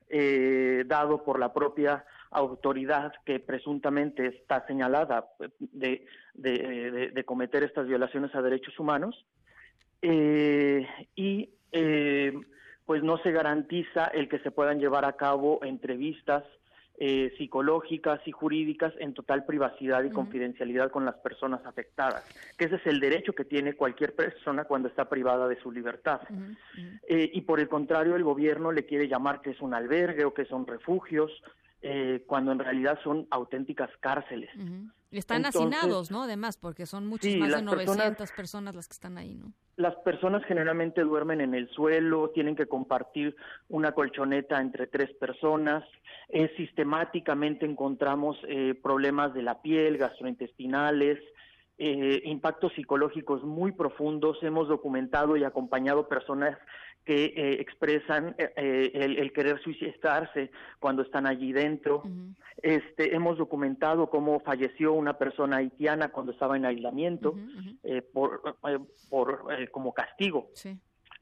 eh, dado por la propia autoridad que presuntamente está señalada de, de- de- de cometer estas violaciones a derechos humanos eh, y eh, pues no se garantiza el que se puedan llevar a cabo entrevistas eh, psicológicas y jurídicas en total privacidad y confidencialidad con las personas afectadas, que ese es el derecho que tiene cualquier persona cuando está privada de su libertad. Eh, y por el contrario, el gobierno le quiere llamar que es un albergue o que son refugios, eh, cuando en realidad son auténticas cárceles.
Y están
Entonces,
hacinados, ¿no? Además, porque son muchas
Sí,
más de
las personas-
900 personas las que están ahí, ¿no?
Las personas generalmente duermen en el suelo, tienen que compartir una colchoneta entre tres personas. Eh, sistemáticamente encontramos eh, problemas de la piel, gastrointestinales, eh, impactos psicológicos muy profundos. Hemos documentado y acompañado personas que eh, expresan eh, eh, el, el querer suicidarse cuando están allí dentro. Este, hemos documentado cómo falleció una persona haitiana cuando estaba en aislamiento eh, por, eh, por como castigo.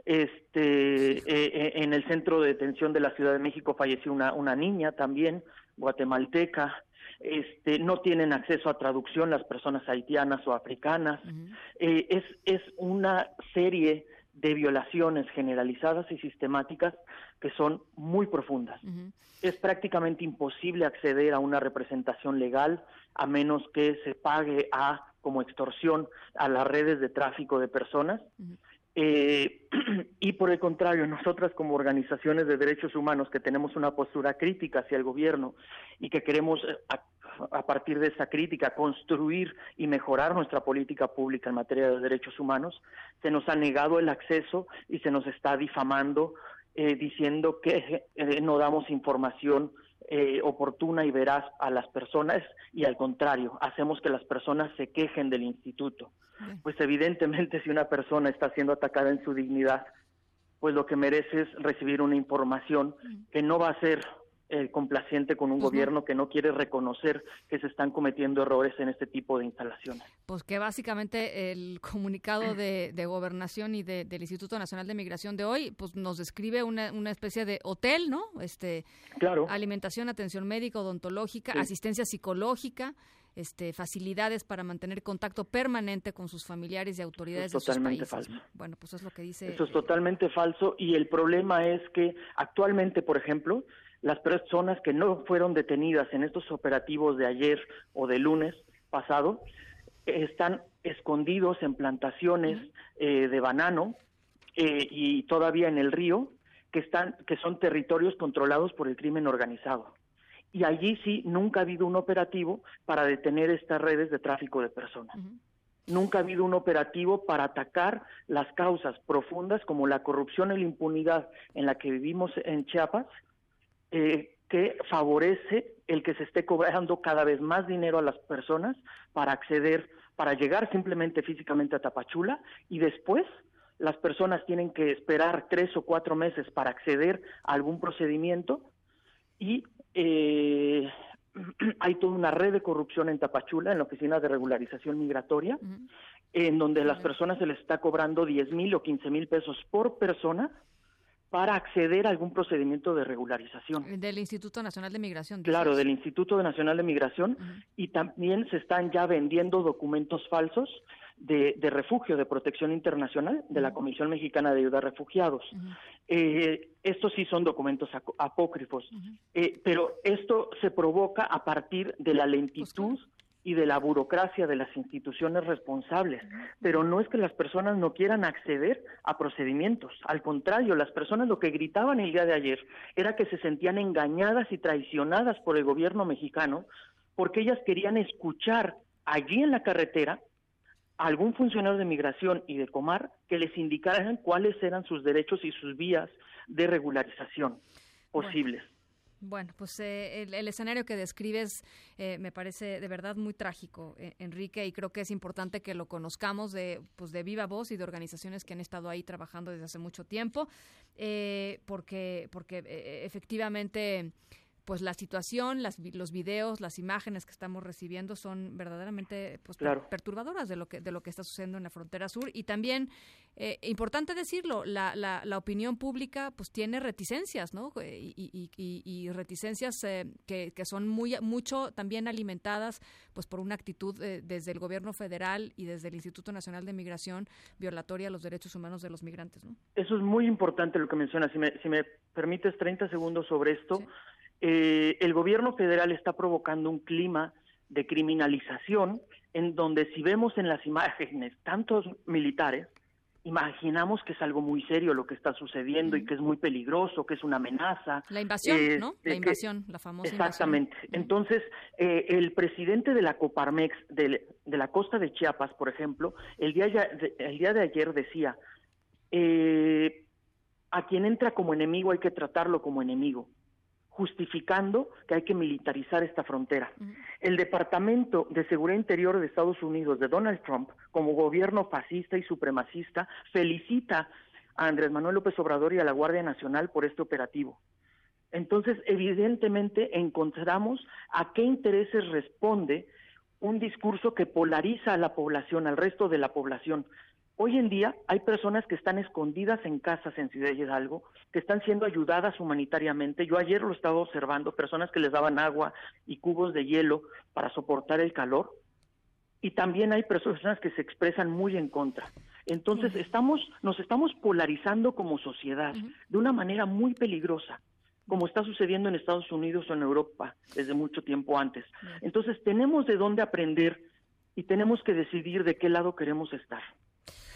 Este, en el centro de detención de la Ciudad de México falleció una, una niña también, guatemalteca. Este, no tienen acceso a traducción las personas haitianas o africanas. Es, es una serie de violaciones generalizadas y sistemáticas que son muy profundas. Es prácticamente imposible acceder a una representación legal a menos que se pague a como extorsión a las redes de tráfico de personas. Eh, y por el contrario, nosotras como organizaciones de derechos humanos que tenemos una postura crítica hacia el gobierno y que queremos eh, a, partir de esa crítica construir y mejorar nuestra política pública en materia de derechos humanos, se nos ha negado el acceso y se nos está difamando eh, diciendo que eh, no damos información eh, oportuna y veraz a las personas y al contrario, hacemos que las personas se quejen del instituto. Pues evidentemente si una persona está siendo atacada en su dignidad, pues lo que merece es recibir una información que no va a ser eh, complaciente con un gobierno que no quiere reconocer que se están cometiendo errores en este tipo de instalaciones.
Pues que básicamente el comunicado de, de gobernación y de- del Instituto Nacional de Migración de hoy, pues nos describe una, una especie de hotel, ¿no? Este,
Claro.
alimentación, atención médica, odontológica,
Sí.
asistencia psicológica, este, facilidades para mantener contacto permanente con sus familiares y autoridades
es
de sus
totalmente
países.
falso.
Bueno, pues es lo que dice.
Eso es totalmente falso y el problema es que actualmente, por ejemplo, las personas que no fueron detenidas en estos operativos de ayer o de lunes pasado están escondidos en plantaciones eh, de banano eh, y todavía en el río que están que son territorios controlados por el crimen organizado. Y allí sí nunca ha habido un operativo para detener estas redes de tráfico de personas. Nunca ha habido un operativo para atacar las causas profundas como la corrupción y la impunidad en la que vivimos en Chiapas, eh, que favorece el que se esté cobrando cada vez más dinero a las personas para acceder, para llegar simplemente físicamente a Tapachula y después las personas tienen que esperar tres o cuatro meses para acceder a algún procedimiento y eh, hay toda una red de corrupción en Tapachula, en la Oficina de Regularización Migratoria, en donde a las personas se les está cobrando 10 mil o 15 mil pesos por persona para acceder a algún procedimiento de regularización.
Del Instituto Nacional de Migración.
Claro, del Instituto Nacional de Migración. Y también se están ya vendiendo documentos falsos de, de refugio, de protección internacional de la Comisión Mexicana de Ayuda a Refugiados. Eh, estos sí son documentos apócrifos, Eh, pero esto se provoca a partir de la lentitud y de la burocracia de las instituciones responsables. Pero no es que las personas no quieran acceder a procedimientos. Al contrario, las personas lo que gritaban el día de ayer era que se sentían engañadas y traicionadas por el gobierno mexicano porque ellas querían escuchar allí en la carretera a algún funcionario de migración y de Comar que les indicaran cuáles eran sus derechos y sus vías de regularización posibles.
Bueno, pues eh, el, el escenario que describes eh, me parece de verdad muy trágico, eh, Enrique, y creo que es importante que lo conozcamos de, pues de viva voz y de organizaciones que han estado ahí trabajando desde hace mucho tiempo, eh, porque, porque eh, efectivamente pues la situación, las, los videos, las imágenes que estamos recibiendo son verdaderamente pues,
Claro.
perturbadoras de lo que de lo que está sucediendo en la frontera sur y también eh, importante decirlo, la, la, la opinión pública pues tiene reticencias, ¿no? Y, y- y- y reticencias eh, que, que son muy mucho también alimentadas pues por una actitud eh, desde el gobierno federal y desde el Instituto Nacional de Migración violatoria a los derechos humanos de los migrantes, ¿no?
Eso es muy importante lo que mencionas. Si me, si me permites 30 segundos sobre esto, eh, el gobierno federal está provocando un clima de criminalización en donde si vemos en las imágenes tantos militares, imaginamos que es algo muy serio lo que está sucediendo y que es muy peligroso, que es una amenaza.
La invasión,
eh,
¿no? La
que-
invasión, la famosa
Exactamente. Entonces, eh, el presidente de la Coparmex de, de la costa de Chiapas, por ejemplo, el día, ya- de- el día de ayer decía, eh, a quien entra como enemigo hay que tratarlo como enemigo, justificando que hay que militarizar esta frontera. El Departamento de Seguridad Interior de Estados Unidos de Donald Trump, como gobierno fascista y supremacista, felicita a Andrés Manuel López Obrador y a la Guardia Nacional por este operativo. Entonces, evidentemente, encontramos a qué intereses responde un discurso que polariza a la población, al resto de la población. Hoy en día hay personas que están escondidas en casas en Ciudad Hidalgo, que están siendo ayudadas humanitariamente. Yo ayer lo estaba observando, personas que les daban agua y cubos de hielo para soportar el calor. Y también hay personas que se expresan muy en contra. Entonces, estamos, nos estamos polarizando como sociedad de una manera muy peligrosa como está sucediendo en Estados Unidos o en Europa desde mucho tiempo antes. Entonces tenemos de dónde aprender y tenemos que decidir de qué lado queremos estar.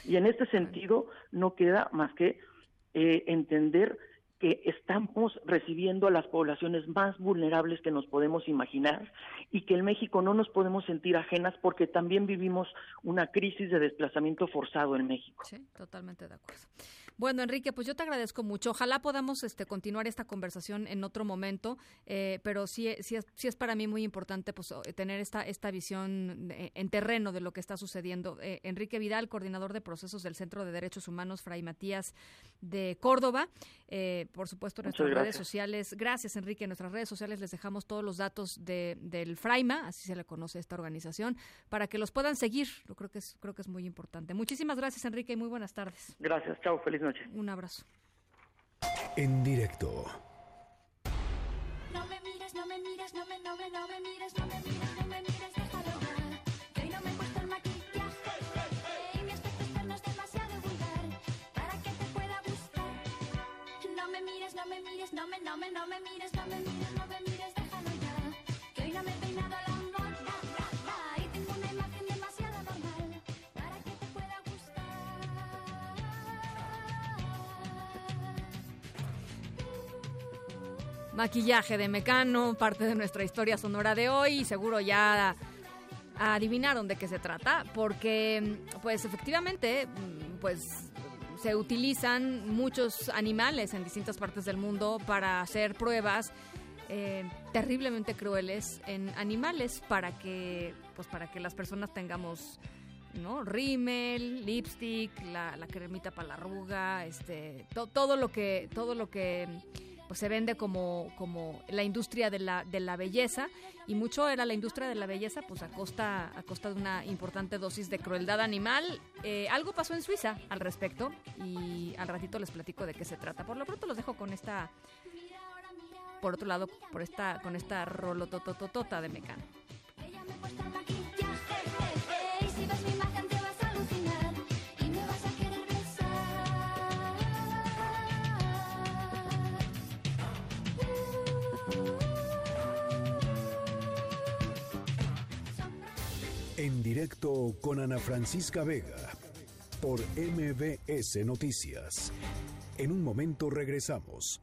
Y en este sentido no queda más que eh, entender que estamos recibiendo a las poblaciones más vulnerables que nos podemos imaginar y que en México no nos podemos sentir ajenas porque también vivimos una crisis de desplazamiento forzado en México.
Sí, totalmente de acuerdo. Bueno, Enrique, pues yo te agradezco mucho. Ojalá podamos este, continuar esta conversación en otro momento, eh, pero sí, sí, es, sí es para mí muy importante pues, tener esta, esta visión eh, en terreno de lo que está sucediendo. Eh, Enrique Vidal, coordinador de procesos del Centro de Derechos Humanos Fray Matías de Córdoba. Eh, por supuesto, en nuestras redes sociales. Gracias, Enrique. En nuestras redes sociales les dejamos todos los datos de, del Fraima, así se le conoce a esta organización, para que los puedan seguir. Yo creo que es, creo que es muy importante. Muchísimas gracias, Enrique, y muy buenas tardes.
Gracias, chao, feliz noche.
Un abrazo.
En directo.
No me mires, no me mires, no me, no me, no me mires, no me mires, no me mires, déjalo. Que hoy no me he puesto el maquillaje y mi aspecto externo es demasiado vulgar para que te pueda gustar. No me mires, no me mires, no me, no me, no me mires, no me mires, no me mires, déjalo ya. Que hoy no me he peinado a la
Maquillaje de Mecano, parte de nuestra historia sonora de hoy y seguro ya adivinaron de qué se trata, porque pues efectivamente pues se utilizan muchos animales en distintas partes del mundo para hacer pruebas eh, terriblemente crueles en animales para que pues para que las personas tengamos ¿no? rímel, lipstick, la, la cremita para la arruga, este, to- todo lo que todo lo que pues se vende como, como la industria de la, de la belleza y mucho era la industria de la belleza pues a costa, a costa de una importante dosis de crueldad animal. Eh, algo pasó en Suiza al respecto y al ratito les platico de qué se trata. Por lo pronto los dejo con esta, por otro lado, por esta, con esta rolotototota de Mecano.
Con Ana Francisca Vega por MBS Noticias. En un momento regresamos.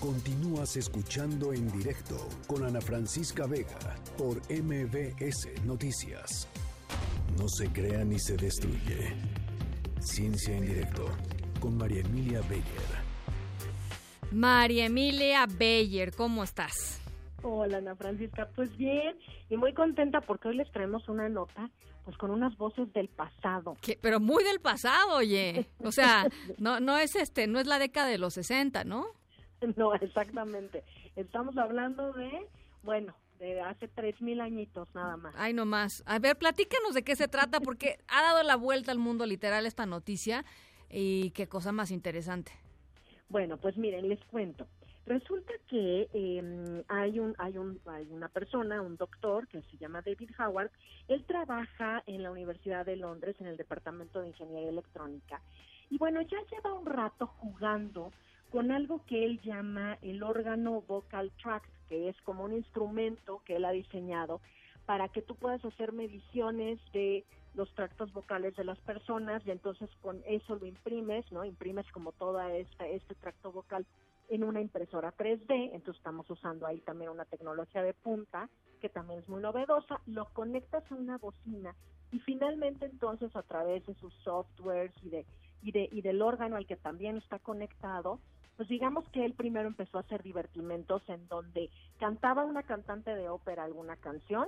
Continúas escuchando en directo con Ana Francisca Vega por MBS Noticias. No se crea ni se destruye. Ciencia en directo con María Emilia Beyer.
María Emilia Beyer, ¿cómo estás?
Hola Ana Francisca, pues bien y muy contenta porque hoy les traemos una nota pues con unas voces del pasado.
Pero muy del pasado, oye. O sea, no, no es este, no es la década de los 60, ¿no?
No, exactamente. Estamos hablando de, bueno, de hace tres mil añitos nada más.
Ay, no más. A ver, platícanos de qué se trata, porque ha dado la vuelta al mundo literal esta noticia y qué cosa más interesante.
Bueno, pues miren, les cuento. Resulta que eh, hay un hay un hay una persona, un doctor que se llama David Howard. Él trabaja en la Universidad de Londres en el departamento de ingeniería electrónica y bueno ya lleva un rato jugando con algo que él llama el órgano vocal tract, que es como un instrumento que él ha diseñado para que tú puedas hacer mediciones de los tractos vocales de las personas y entonces con eso lo imprimes, ¿no? Imprimes como toda esta este tracto vocal en una impresora 3D, entonces estamos usando ahí también una tecnología de punta que también es muy novedosa, lo conectas a una bocina y finalmente entonces a través de sus softwares y de y de y del órgano al que también está conectado, pues digamos que él primero empezó a hacer divertimentos en donde cantaba una cantante de ópera alguna canción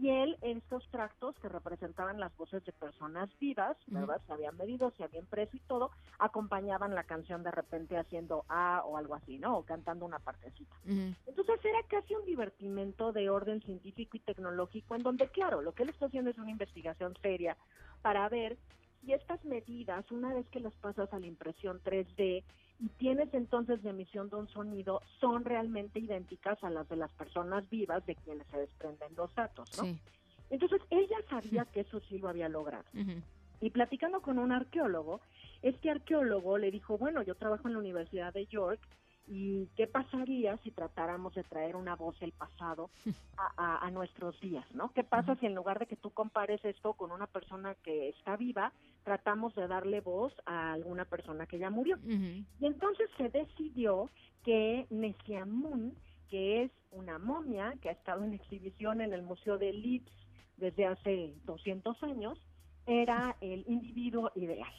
y él en estos tractos que representaban las voces de personas vivas, ¿verdad? Se habían medido, se habían preso y todo, acompañaban la canción de repente haciendo A o algo así, ¿no? O cantando una partecita. Entonces era casi un divertimento de orden científico y tecnológico en donde, claro, lo que él está haciendo es una investigación seria para ver si estas medidas, una vez que las pasas a la impresión 3D y tienes entonces de emisión de un sonido, son realmente idénticas a las de las personas vivas de quienes se desprenden los datos, ¿no?
Sí.
Entonces ella sabía que eso sí lo había logrado. Y platicando con un arqueólogo, este arqueólogo le dijo, bueno, yo trabajo en la Universidad de York y qué pasaría si tratáramos de traer una voz del pasado a, a- a nuestros días, ¿no? ¿Qué pasa si en lugar de que tú compares esto con una persona que está viva, tratamos de darle voz a alguna persona que ya murió? Y entonces se decidió que Nesiamun, que es una momia que ha estado en exhibición en el Museo de Leeds desde hace 200 años, era el individuo ideal.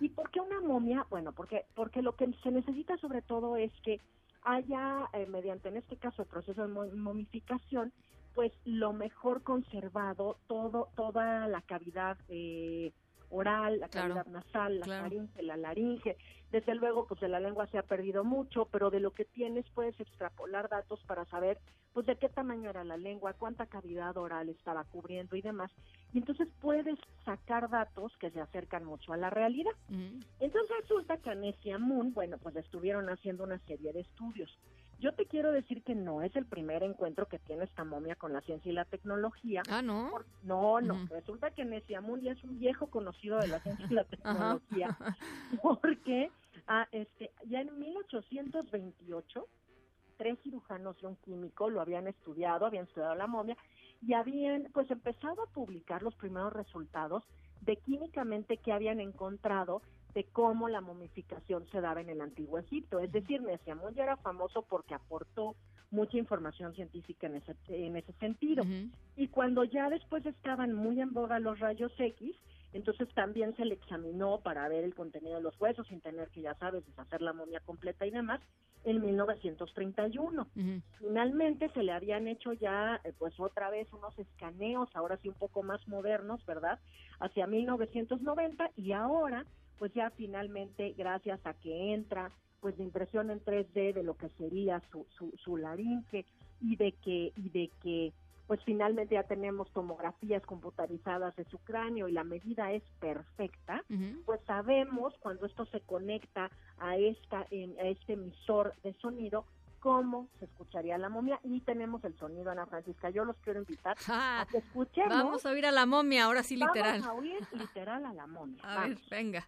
¿Y por qué una momia? Bueno, porque, porque lo que se necesita sobre todo es que haya, eh, mediante en este caso el proceso de mo- momificación, pues lo mejor conservado, todo, toda la cavidad eh, oral, la
Claro,
cavidad nasal, la
claro.
faringe, la laringe. Desde luego, pues de la lengua se ha perdido mucho, pero de lo que tienes puedes extrapolar datos para saber, pues de qué tamaño era la lengua, cuánta cavidad oral estaba cubriendo y demás. Y entonces puedes sacar datos que se acercan mucho a la realidad. Entonces resulta que a Moon, bueno, pues estuvieron haciendo una serie de estudios. Yo te quiero decir que no es el primer encuentro que tiene esta momia con la ciencia y la tecnología.
Ah, ¿no?
no, no. Resulta que ya es un viejo conocido de la ciencia y la tecnología. Porque ah, este, ya en 1828 tres cirujanos y un químico lo habían estudiado, habían estudiado la momia y habían pues empezado a publicar los primeros resultados de químicamente que habían encontrado de cómo la momificación se daba en el antiguo Egipto. Es decir, Nesiamun ya era famoso porque aportó mucha información científica en ese, en ese sentido. Y cuando ya después estaban muy en boga los rayos X, entonces también se le examinó para ver el contenido de los huesos sin tener que, ya sabes, deshacer la momia completa y demás, en 1931. Finalmente se le habían hecho ya, eh, pues otra vez, unos escaneos, ahora sí un poco más modernos, ¿verdad? Hacia 1990 y ahora, pues ya finalmente, gracias a que entra pues de impresión en 3D de lo que sería su, su, su laringe y de que y de que pues finalmente ya tenemos tomografías computarizadas de su cráneo y la medida es perfecta, pues sabemos cuando esto se conecta a esta en- a este emisor de sonido cómo se escucharía la momia y tenemos el sonido Ana Francisca. Yo los quiero invitar a que escuchemos.
Vamos a oír a la momia, ahora sí literal.
Vamos a oír literal a la momia.
A ver, venga.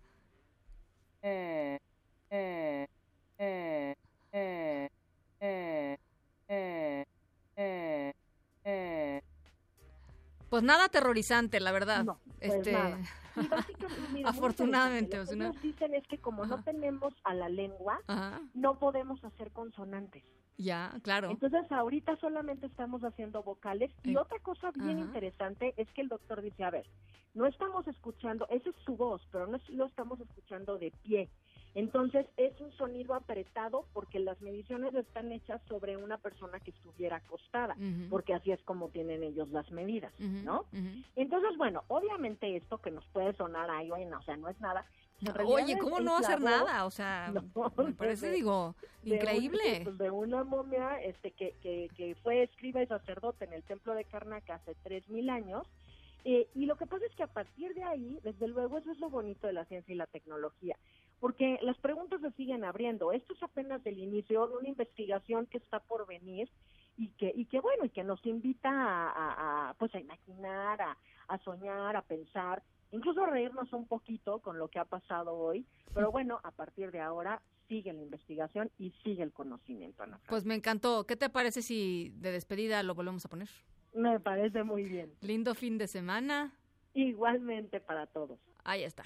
Pues nada aterrorizante, la verdad.
pues
este,
nada. Y mira,
afortunadamente,
lo
no-
que nos dicen es que como no tenemos a la lengua,
Ajá.
no podemos hacer consonantes.
Ya, claro.
Entonces ahorita solamente estamos haciendo vocales y
Eh,
otra cosa bien
ajá.
interesante es que el doctor dice, a ver, no estamos escuchando, esa es su voz, pero no es- lo estamos escuchando de pie. Entonces es un sonido apretado porque las mediciones están hechas sobre una persona que estuviera acostada, porque así es como tienen ellos las medidas, ¿no? Entonces, bueno, obviamente esto que nos puede sonar ahí, bueno, o sea, no es nada.
Oye, ¿cómo no hacer nada? O sea,
No,
me parece,
de-
digo,
de
increíble.
de una momia este que, que, que fue escriba y sacerdote en el templo de Karnak hace 3.000 años. Eh, y lo que pasa es que a partir de ahí, desde luego, eso es lo bonito de la ciencia y la tecnología, porque las preguntas se siguen abriendo. Esto es apenas el inicio de una investigación que está por venir y que, y que bueno, y que nos invita a, a- a, pues a imaginar, a, a soñar, a pensar, incluso reírnos un poquito con lo que ha pasado hoy, pero bueno, a partir de ahora sigue la investigación y sigue el conocimiento, Ana.
Pues me encantó. ¿Qué te parece si de despedida lo volvemos a poner?
Me parece muy bien.
Lindo fin de semana.
Igualmente para todos.
Ahí está.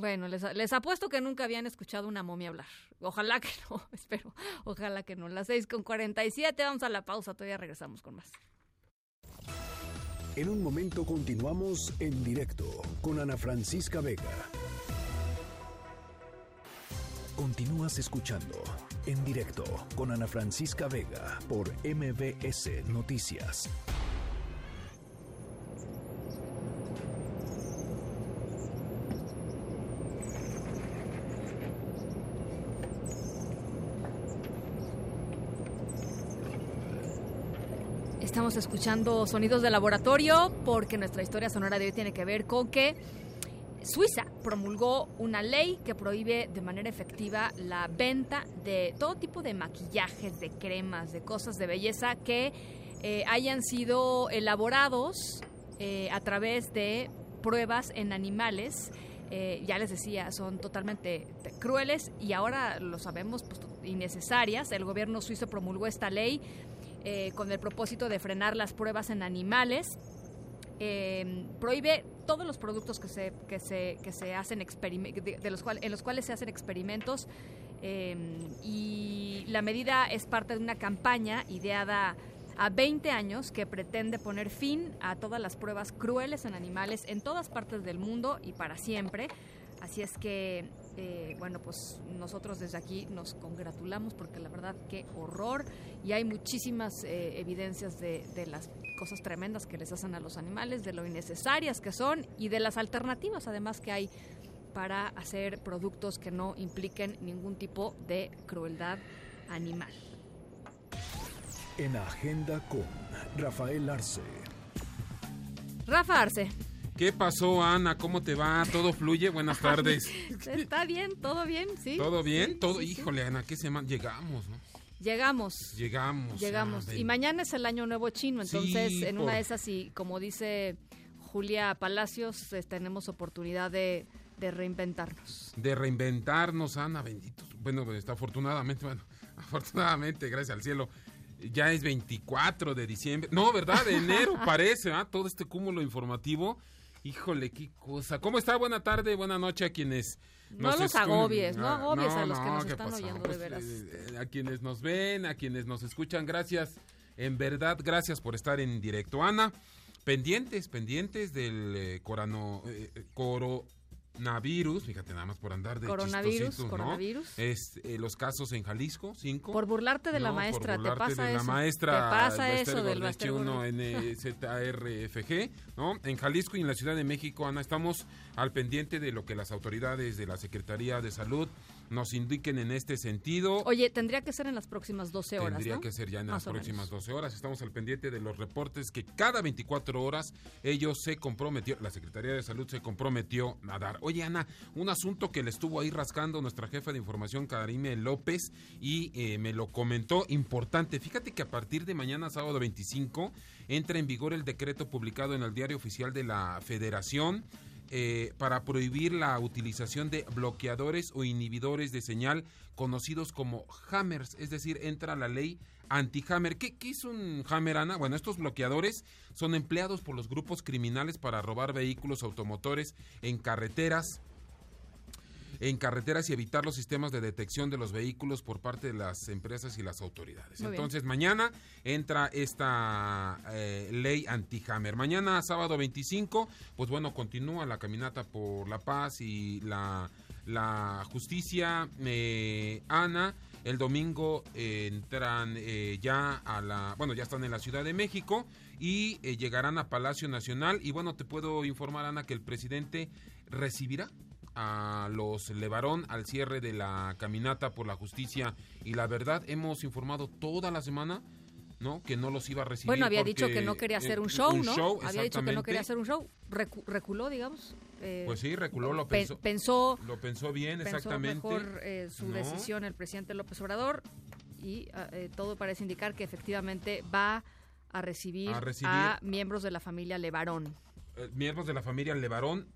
Bueno, les, apuesto que nunca habían escuchado una momia hablar. Ojalá que no, espero. Ojalá que no. Las 6 con 47, vamos a la pausa, todavía regresamos con más.
En un momento continuamos en directo con Ana Francisca Vega. Continúas escuchando en directo con Ana Francisca Vega por MBS Noticias.
Estamos escuchando sonidos de laboratorio porque nuestra historia sonora de hoy tiene que ver con que Suiza promulgó una ley que prohíbe de manera efectiva la venta de todo tipo de maquillajes, de cremas, de cosas de belleza que eh, hayan sido elaborados eh, a través de pruebas en animales. Eh, ya les decía, son totalmente te- crueles y ahora lo sabemos, pues, innecesarias. El gobierno suizo promulgó esta ley eh, con el propósito de frenar las pruebas en animales. Eh, prohíbe todos los productos que se, que se, que se hacen de, de los cual, en los cuales se hacen experimentos eh, y la medida es parte de una campaña ideada a 20 años que pretende poner fin a todas las pruebas crueles en animales en todas partes del mundo y para siempre. Así es que, eh, bueno, pues nosotros desde aquí nos congratulamos porque la verdad qué horror y hay muchísimas eh, evidencias de, de las cosas tremendas que les hacen a los animales, de lo innecesarias que son y de las alternativas además que hay para hacer productos que no impliquen ningún tipo de crueldad animal.
En Agenda con Rafael Arce.
Rafa Arce,
¿Qué pasó, Ana? ¿Cómo te va? ¿Todo fluye? Buenas tardes.
¿está bien? ¿Todo bien? ¿Sí?
¿Todo bien?
Sí,
Todo,
sí, sí.
híjole, Ana, ¿qué semana? Llegamos, ¿no?
Llegamos.
Llegamos.
Llegamos.
ah,
Y mañana es el año nuevo chino, entonces en
por-
una de esas, y como dice Julia Palacios, eh, tenemos oportunidad de, de reinventarnos.
De reinventarnos, Ana, bendito. Bueno, pues, está afortunadamente, bueno, afortunadamente, gracias al cielo. Ya es 24 de diciembre. No, ¿verdad? De enero parece, ¿ah? Todo este cúmulo informativo. Híjole, qué cosa. ¿Cómo está? Buena tarde, buena noche a quienes
No
nos
los
escu-
agobies, no
Ah,
agobies a los que nos
¿qué
están
pasó?
oyendo, de
Pues,
veras.
eh, a quienes nos ven, a quienes nos escuchan, gracias. En verdad, gracias por estar en directo. Ana, pendientes, pendientes del eh, corano, eh, coro, coronavirus, fíjate nada más por andar de
Coronavirus, coronavirus.
Es, eh, los casos en Jalisco, cinco.
Por burlarte de la
No, por
maestra, te
burlarte
pasa
de
eso.
la maestra
te pasa eso del
NZRFG, ¿no? En Jalisco y en la Ciudad de México, Ana, estamos al pendiente de lo que las autoridades de la Secretaría de Salud nos indiquen en este sentido.
Oye, tendría que ser en las próximas 12 horas,
Tendría
¿no?
que ser ya en
Más
las próximas
menos.
12 horas. Estamos al pendiente de los reportes que cada 24 horas ellos se comprometió, la Secretaría de Salud se comprometió a dar. Oye, Ana, un asunto que le estuvo ahí rascando nuestra jefa de información, Karime López, y eh, me lo comentó importante. Fíjate que a partir de mañana, sábado 25, entra en vigor el decreto publicado en el Diario Oficial de la Federación eh, para prohibir la utilización de bloqueadores o inhibidores de señal conocidos como hammers, es decir, entra la ley anti-hammer. ¿Qué, qué es un hammer, Ana? Bueno, estos bloqueadores son empleados por los grupos criminales para robar vehículos automotores en carreteras, en carreteras y evitar los sistemas de detección de los vehículos por parte de las empresas y las autoridades.
Muy bien.
Entonces, mañana entra esta eh, ley anti-hammer. Mañana, sábado 25, pues bueno, continúa la caminata por la paz y la, la justicia. eh, Ana, el domingo eh, entran eh, ya a la, bueno, ya están en la Ciudad de México y eh, llegarán a Palacio Nacional. Y bueno, te puedo informar, Ana, que el presidente recibirá a los Levarón al cierre de la caminata por la justicia y la verdad. Hemos informado toda la semana, ¿no? Que no los iba a recibir.
Bueno, había dicho que no quería hacer un show, ¿no?
show,
había dicho que no quería hacer un show. Recu- reculó, digamos. eh,
Pues sí, reculó, lo
pe-
pensó.
pensó,
Lo pensó bien,
pensó
exactamente.
mejor eh, su
¿no?
decisión el presidente López Obrador y ah, eh, todo parece indicar que efectivamente va a recibir,
A recibir-
a miembros de la familia Levarón.
Eh, miembros de la familia Levarón.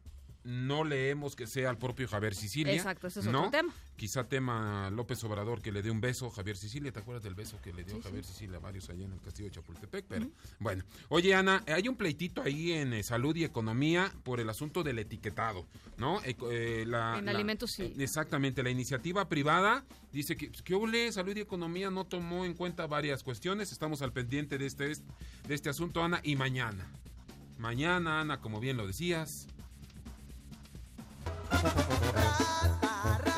No leemos que sea el propio Javier Sicilia.
Exacto, ese es
¿no?
otro tema.
Quizá tema López Obrador que le dé un beso a Javier Sicilia. ¿Te acuerdas del beso que le dio
Sí,
Javier
sí.
Sicilia a varios allá en el castillo de Chapultepec? Pero bueno. Oye, Ana, hay un pleitito ahí en eh, salud y economía por el asunto del etiquetado, ¿no? Eco- eh, la-
En
la-
alimentos sí.
eh, Exactamente. La iniciativa privada dice que, que ole, salud y economía no tomó en cuenta varias cuestiones. Estamos al pendiente de este, de este asunto, Ana. Y mañana. Mañana, Ana, como bien lo decías,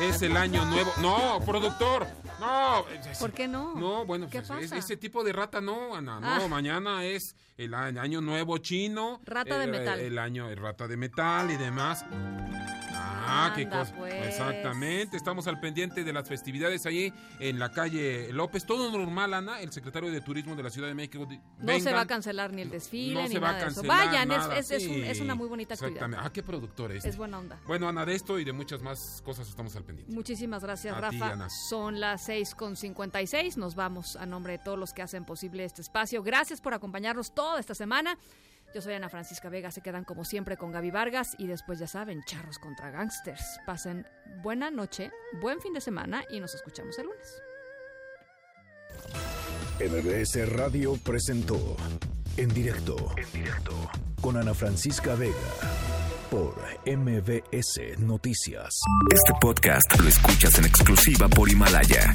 es el año nuevo. No, productor. No.
¿Por qué no?
No, bueno,
¿Qué
pues, es-
pasa?
ese tipo de rata no, Ana. No,
Ah.
mañana es el, año nuevo chino.
Rata de metal.
El año el rata de metal y demás. Ah, qué cosa.
pues.
Exactamente. Estamos al pendiente de las festividades ahí en la calle López. Todo normal, Ana. El secretario de Turismo de la Ciudad de México.
No se va a cancelar ni el desfile
No
ni
se va a
nada eso.
cancelar
Vayan, es-
nada.
es, es
Sí,
es una muy bonita actividad.
Exactamente. Ah, qué productor es.
Es buena onda.
Bueno, Ana, de esto y de muchas más cosas estamos al pendiente.
Muchísimas gracias,
A ti,
Rafa.
Ana.
Son las 6.56. Nos vamos a nombre de todos los que hacen posible este espacio. Gracias por acompañarnos toda esta semana. Yo soy Ana Francisca Vega. Se quedan como siempre con Gaby Vargas. Y después, ya saben, charros contra gangsters. Pasen buena noche, buen fin de semana y nos escuchamos el lunes.
MBS Radio presentó En directo. En directo. Con Ana Francisca Vega. Por MBS Noticias.
Este podcast lo escuchas en exclusiva por Himalaya.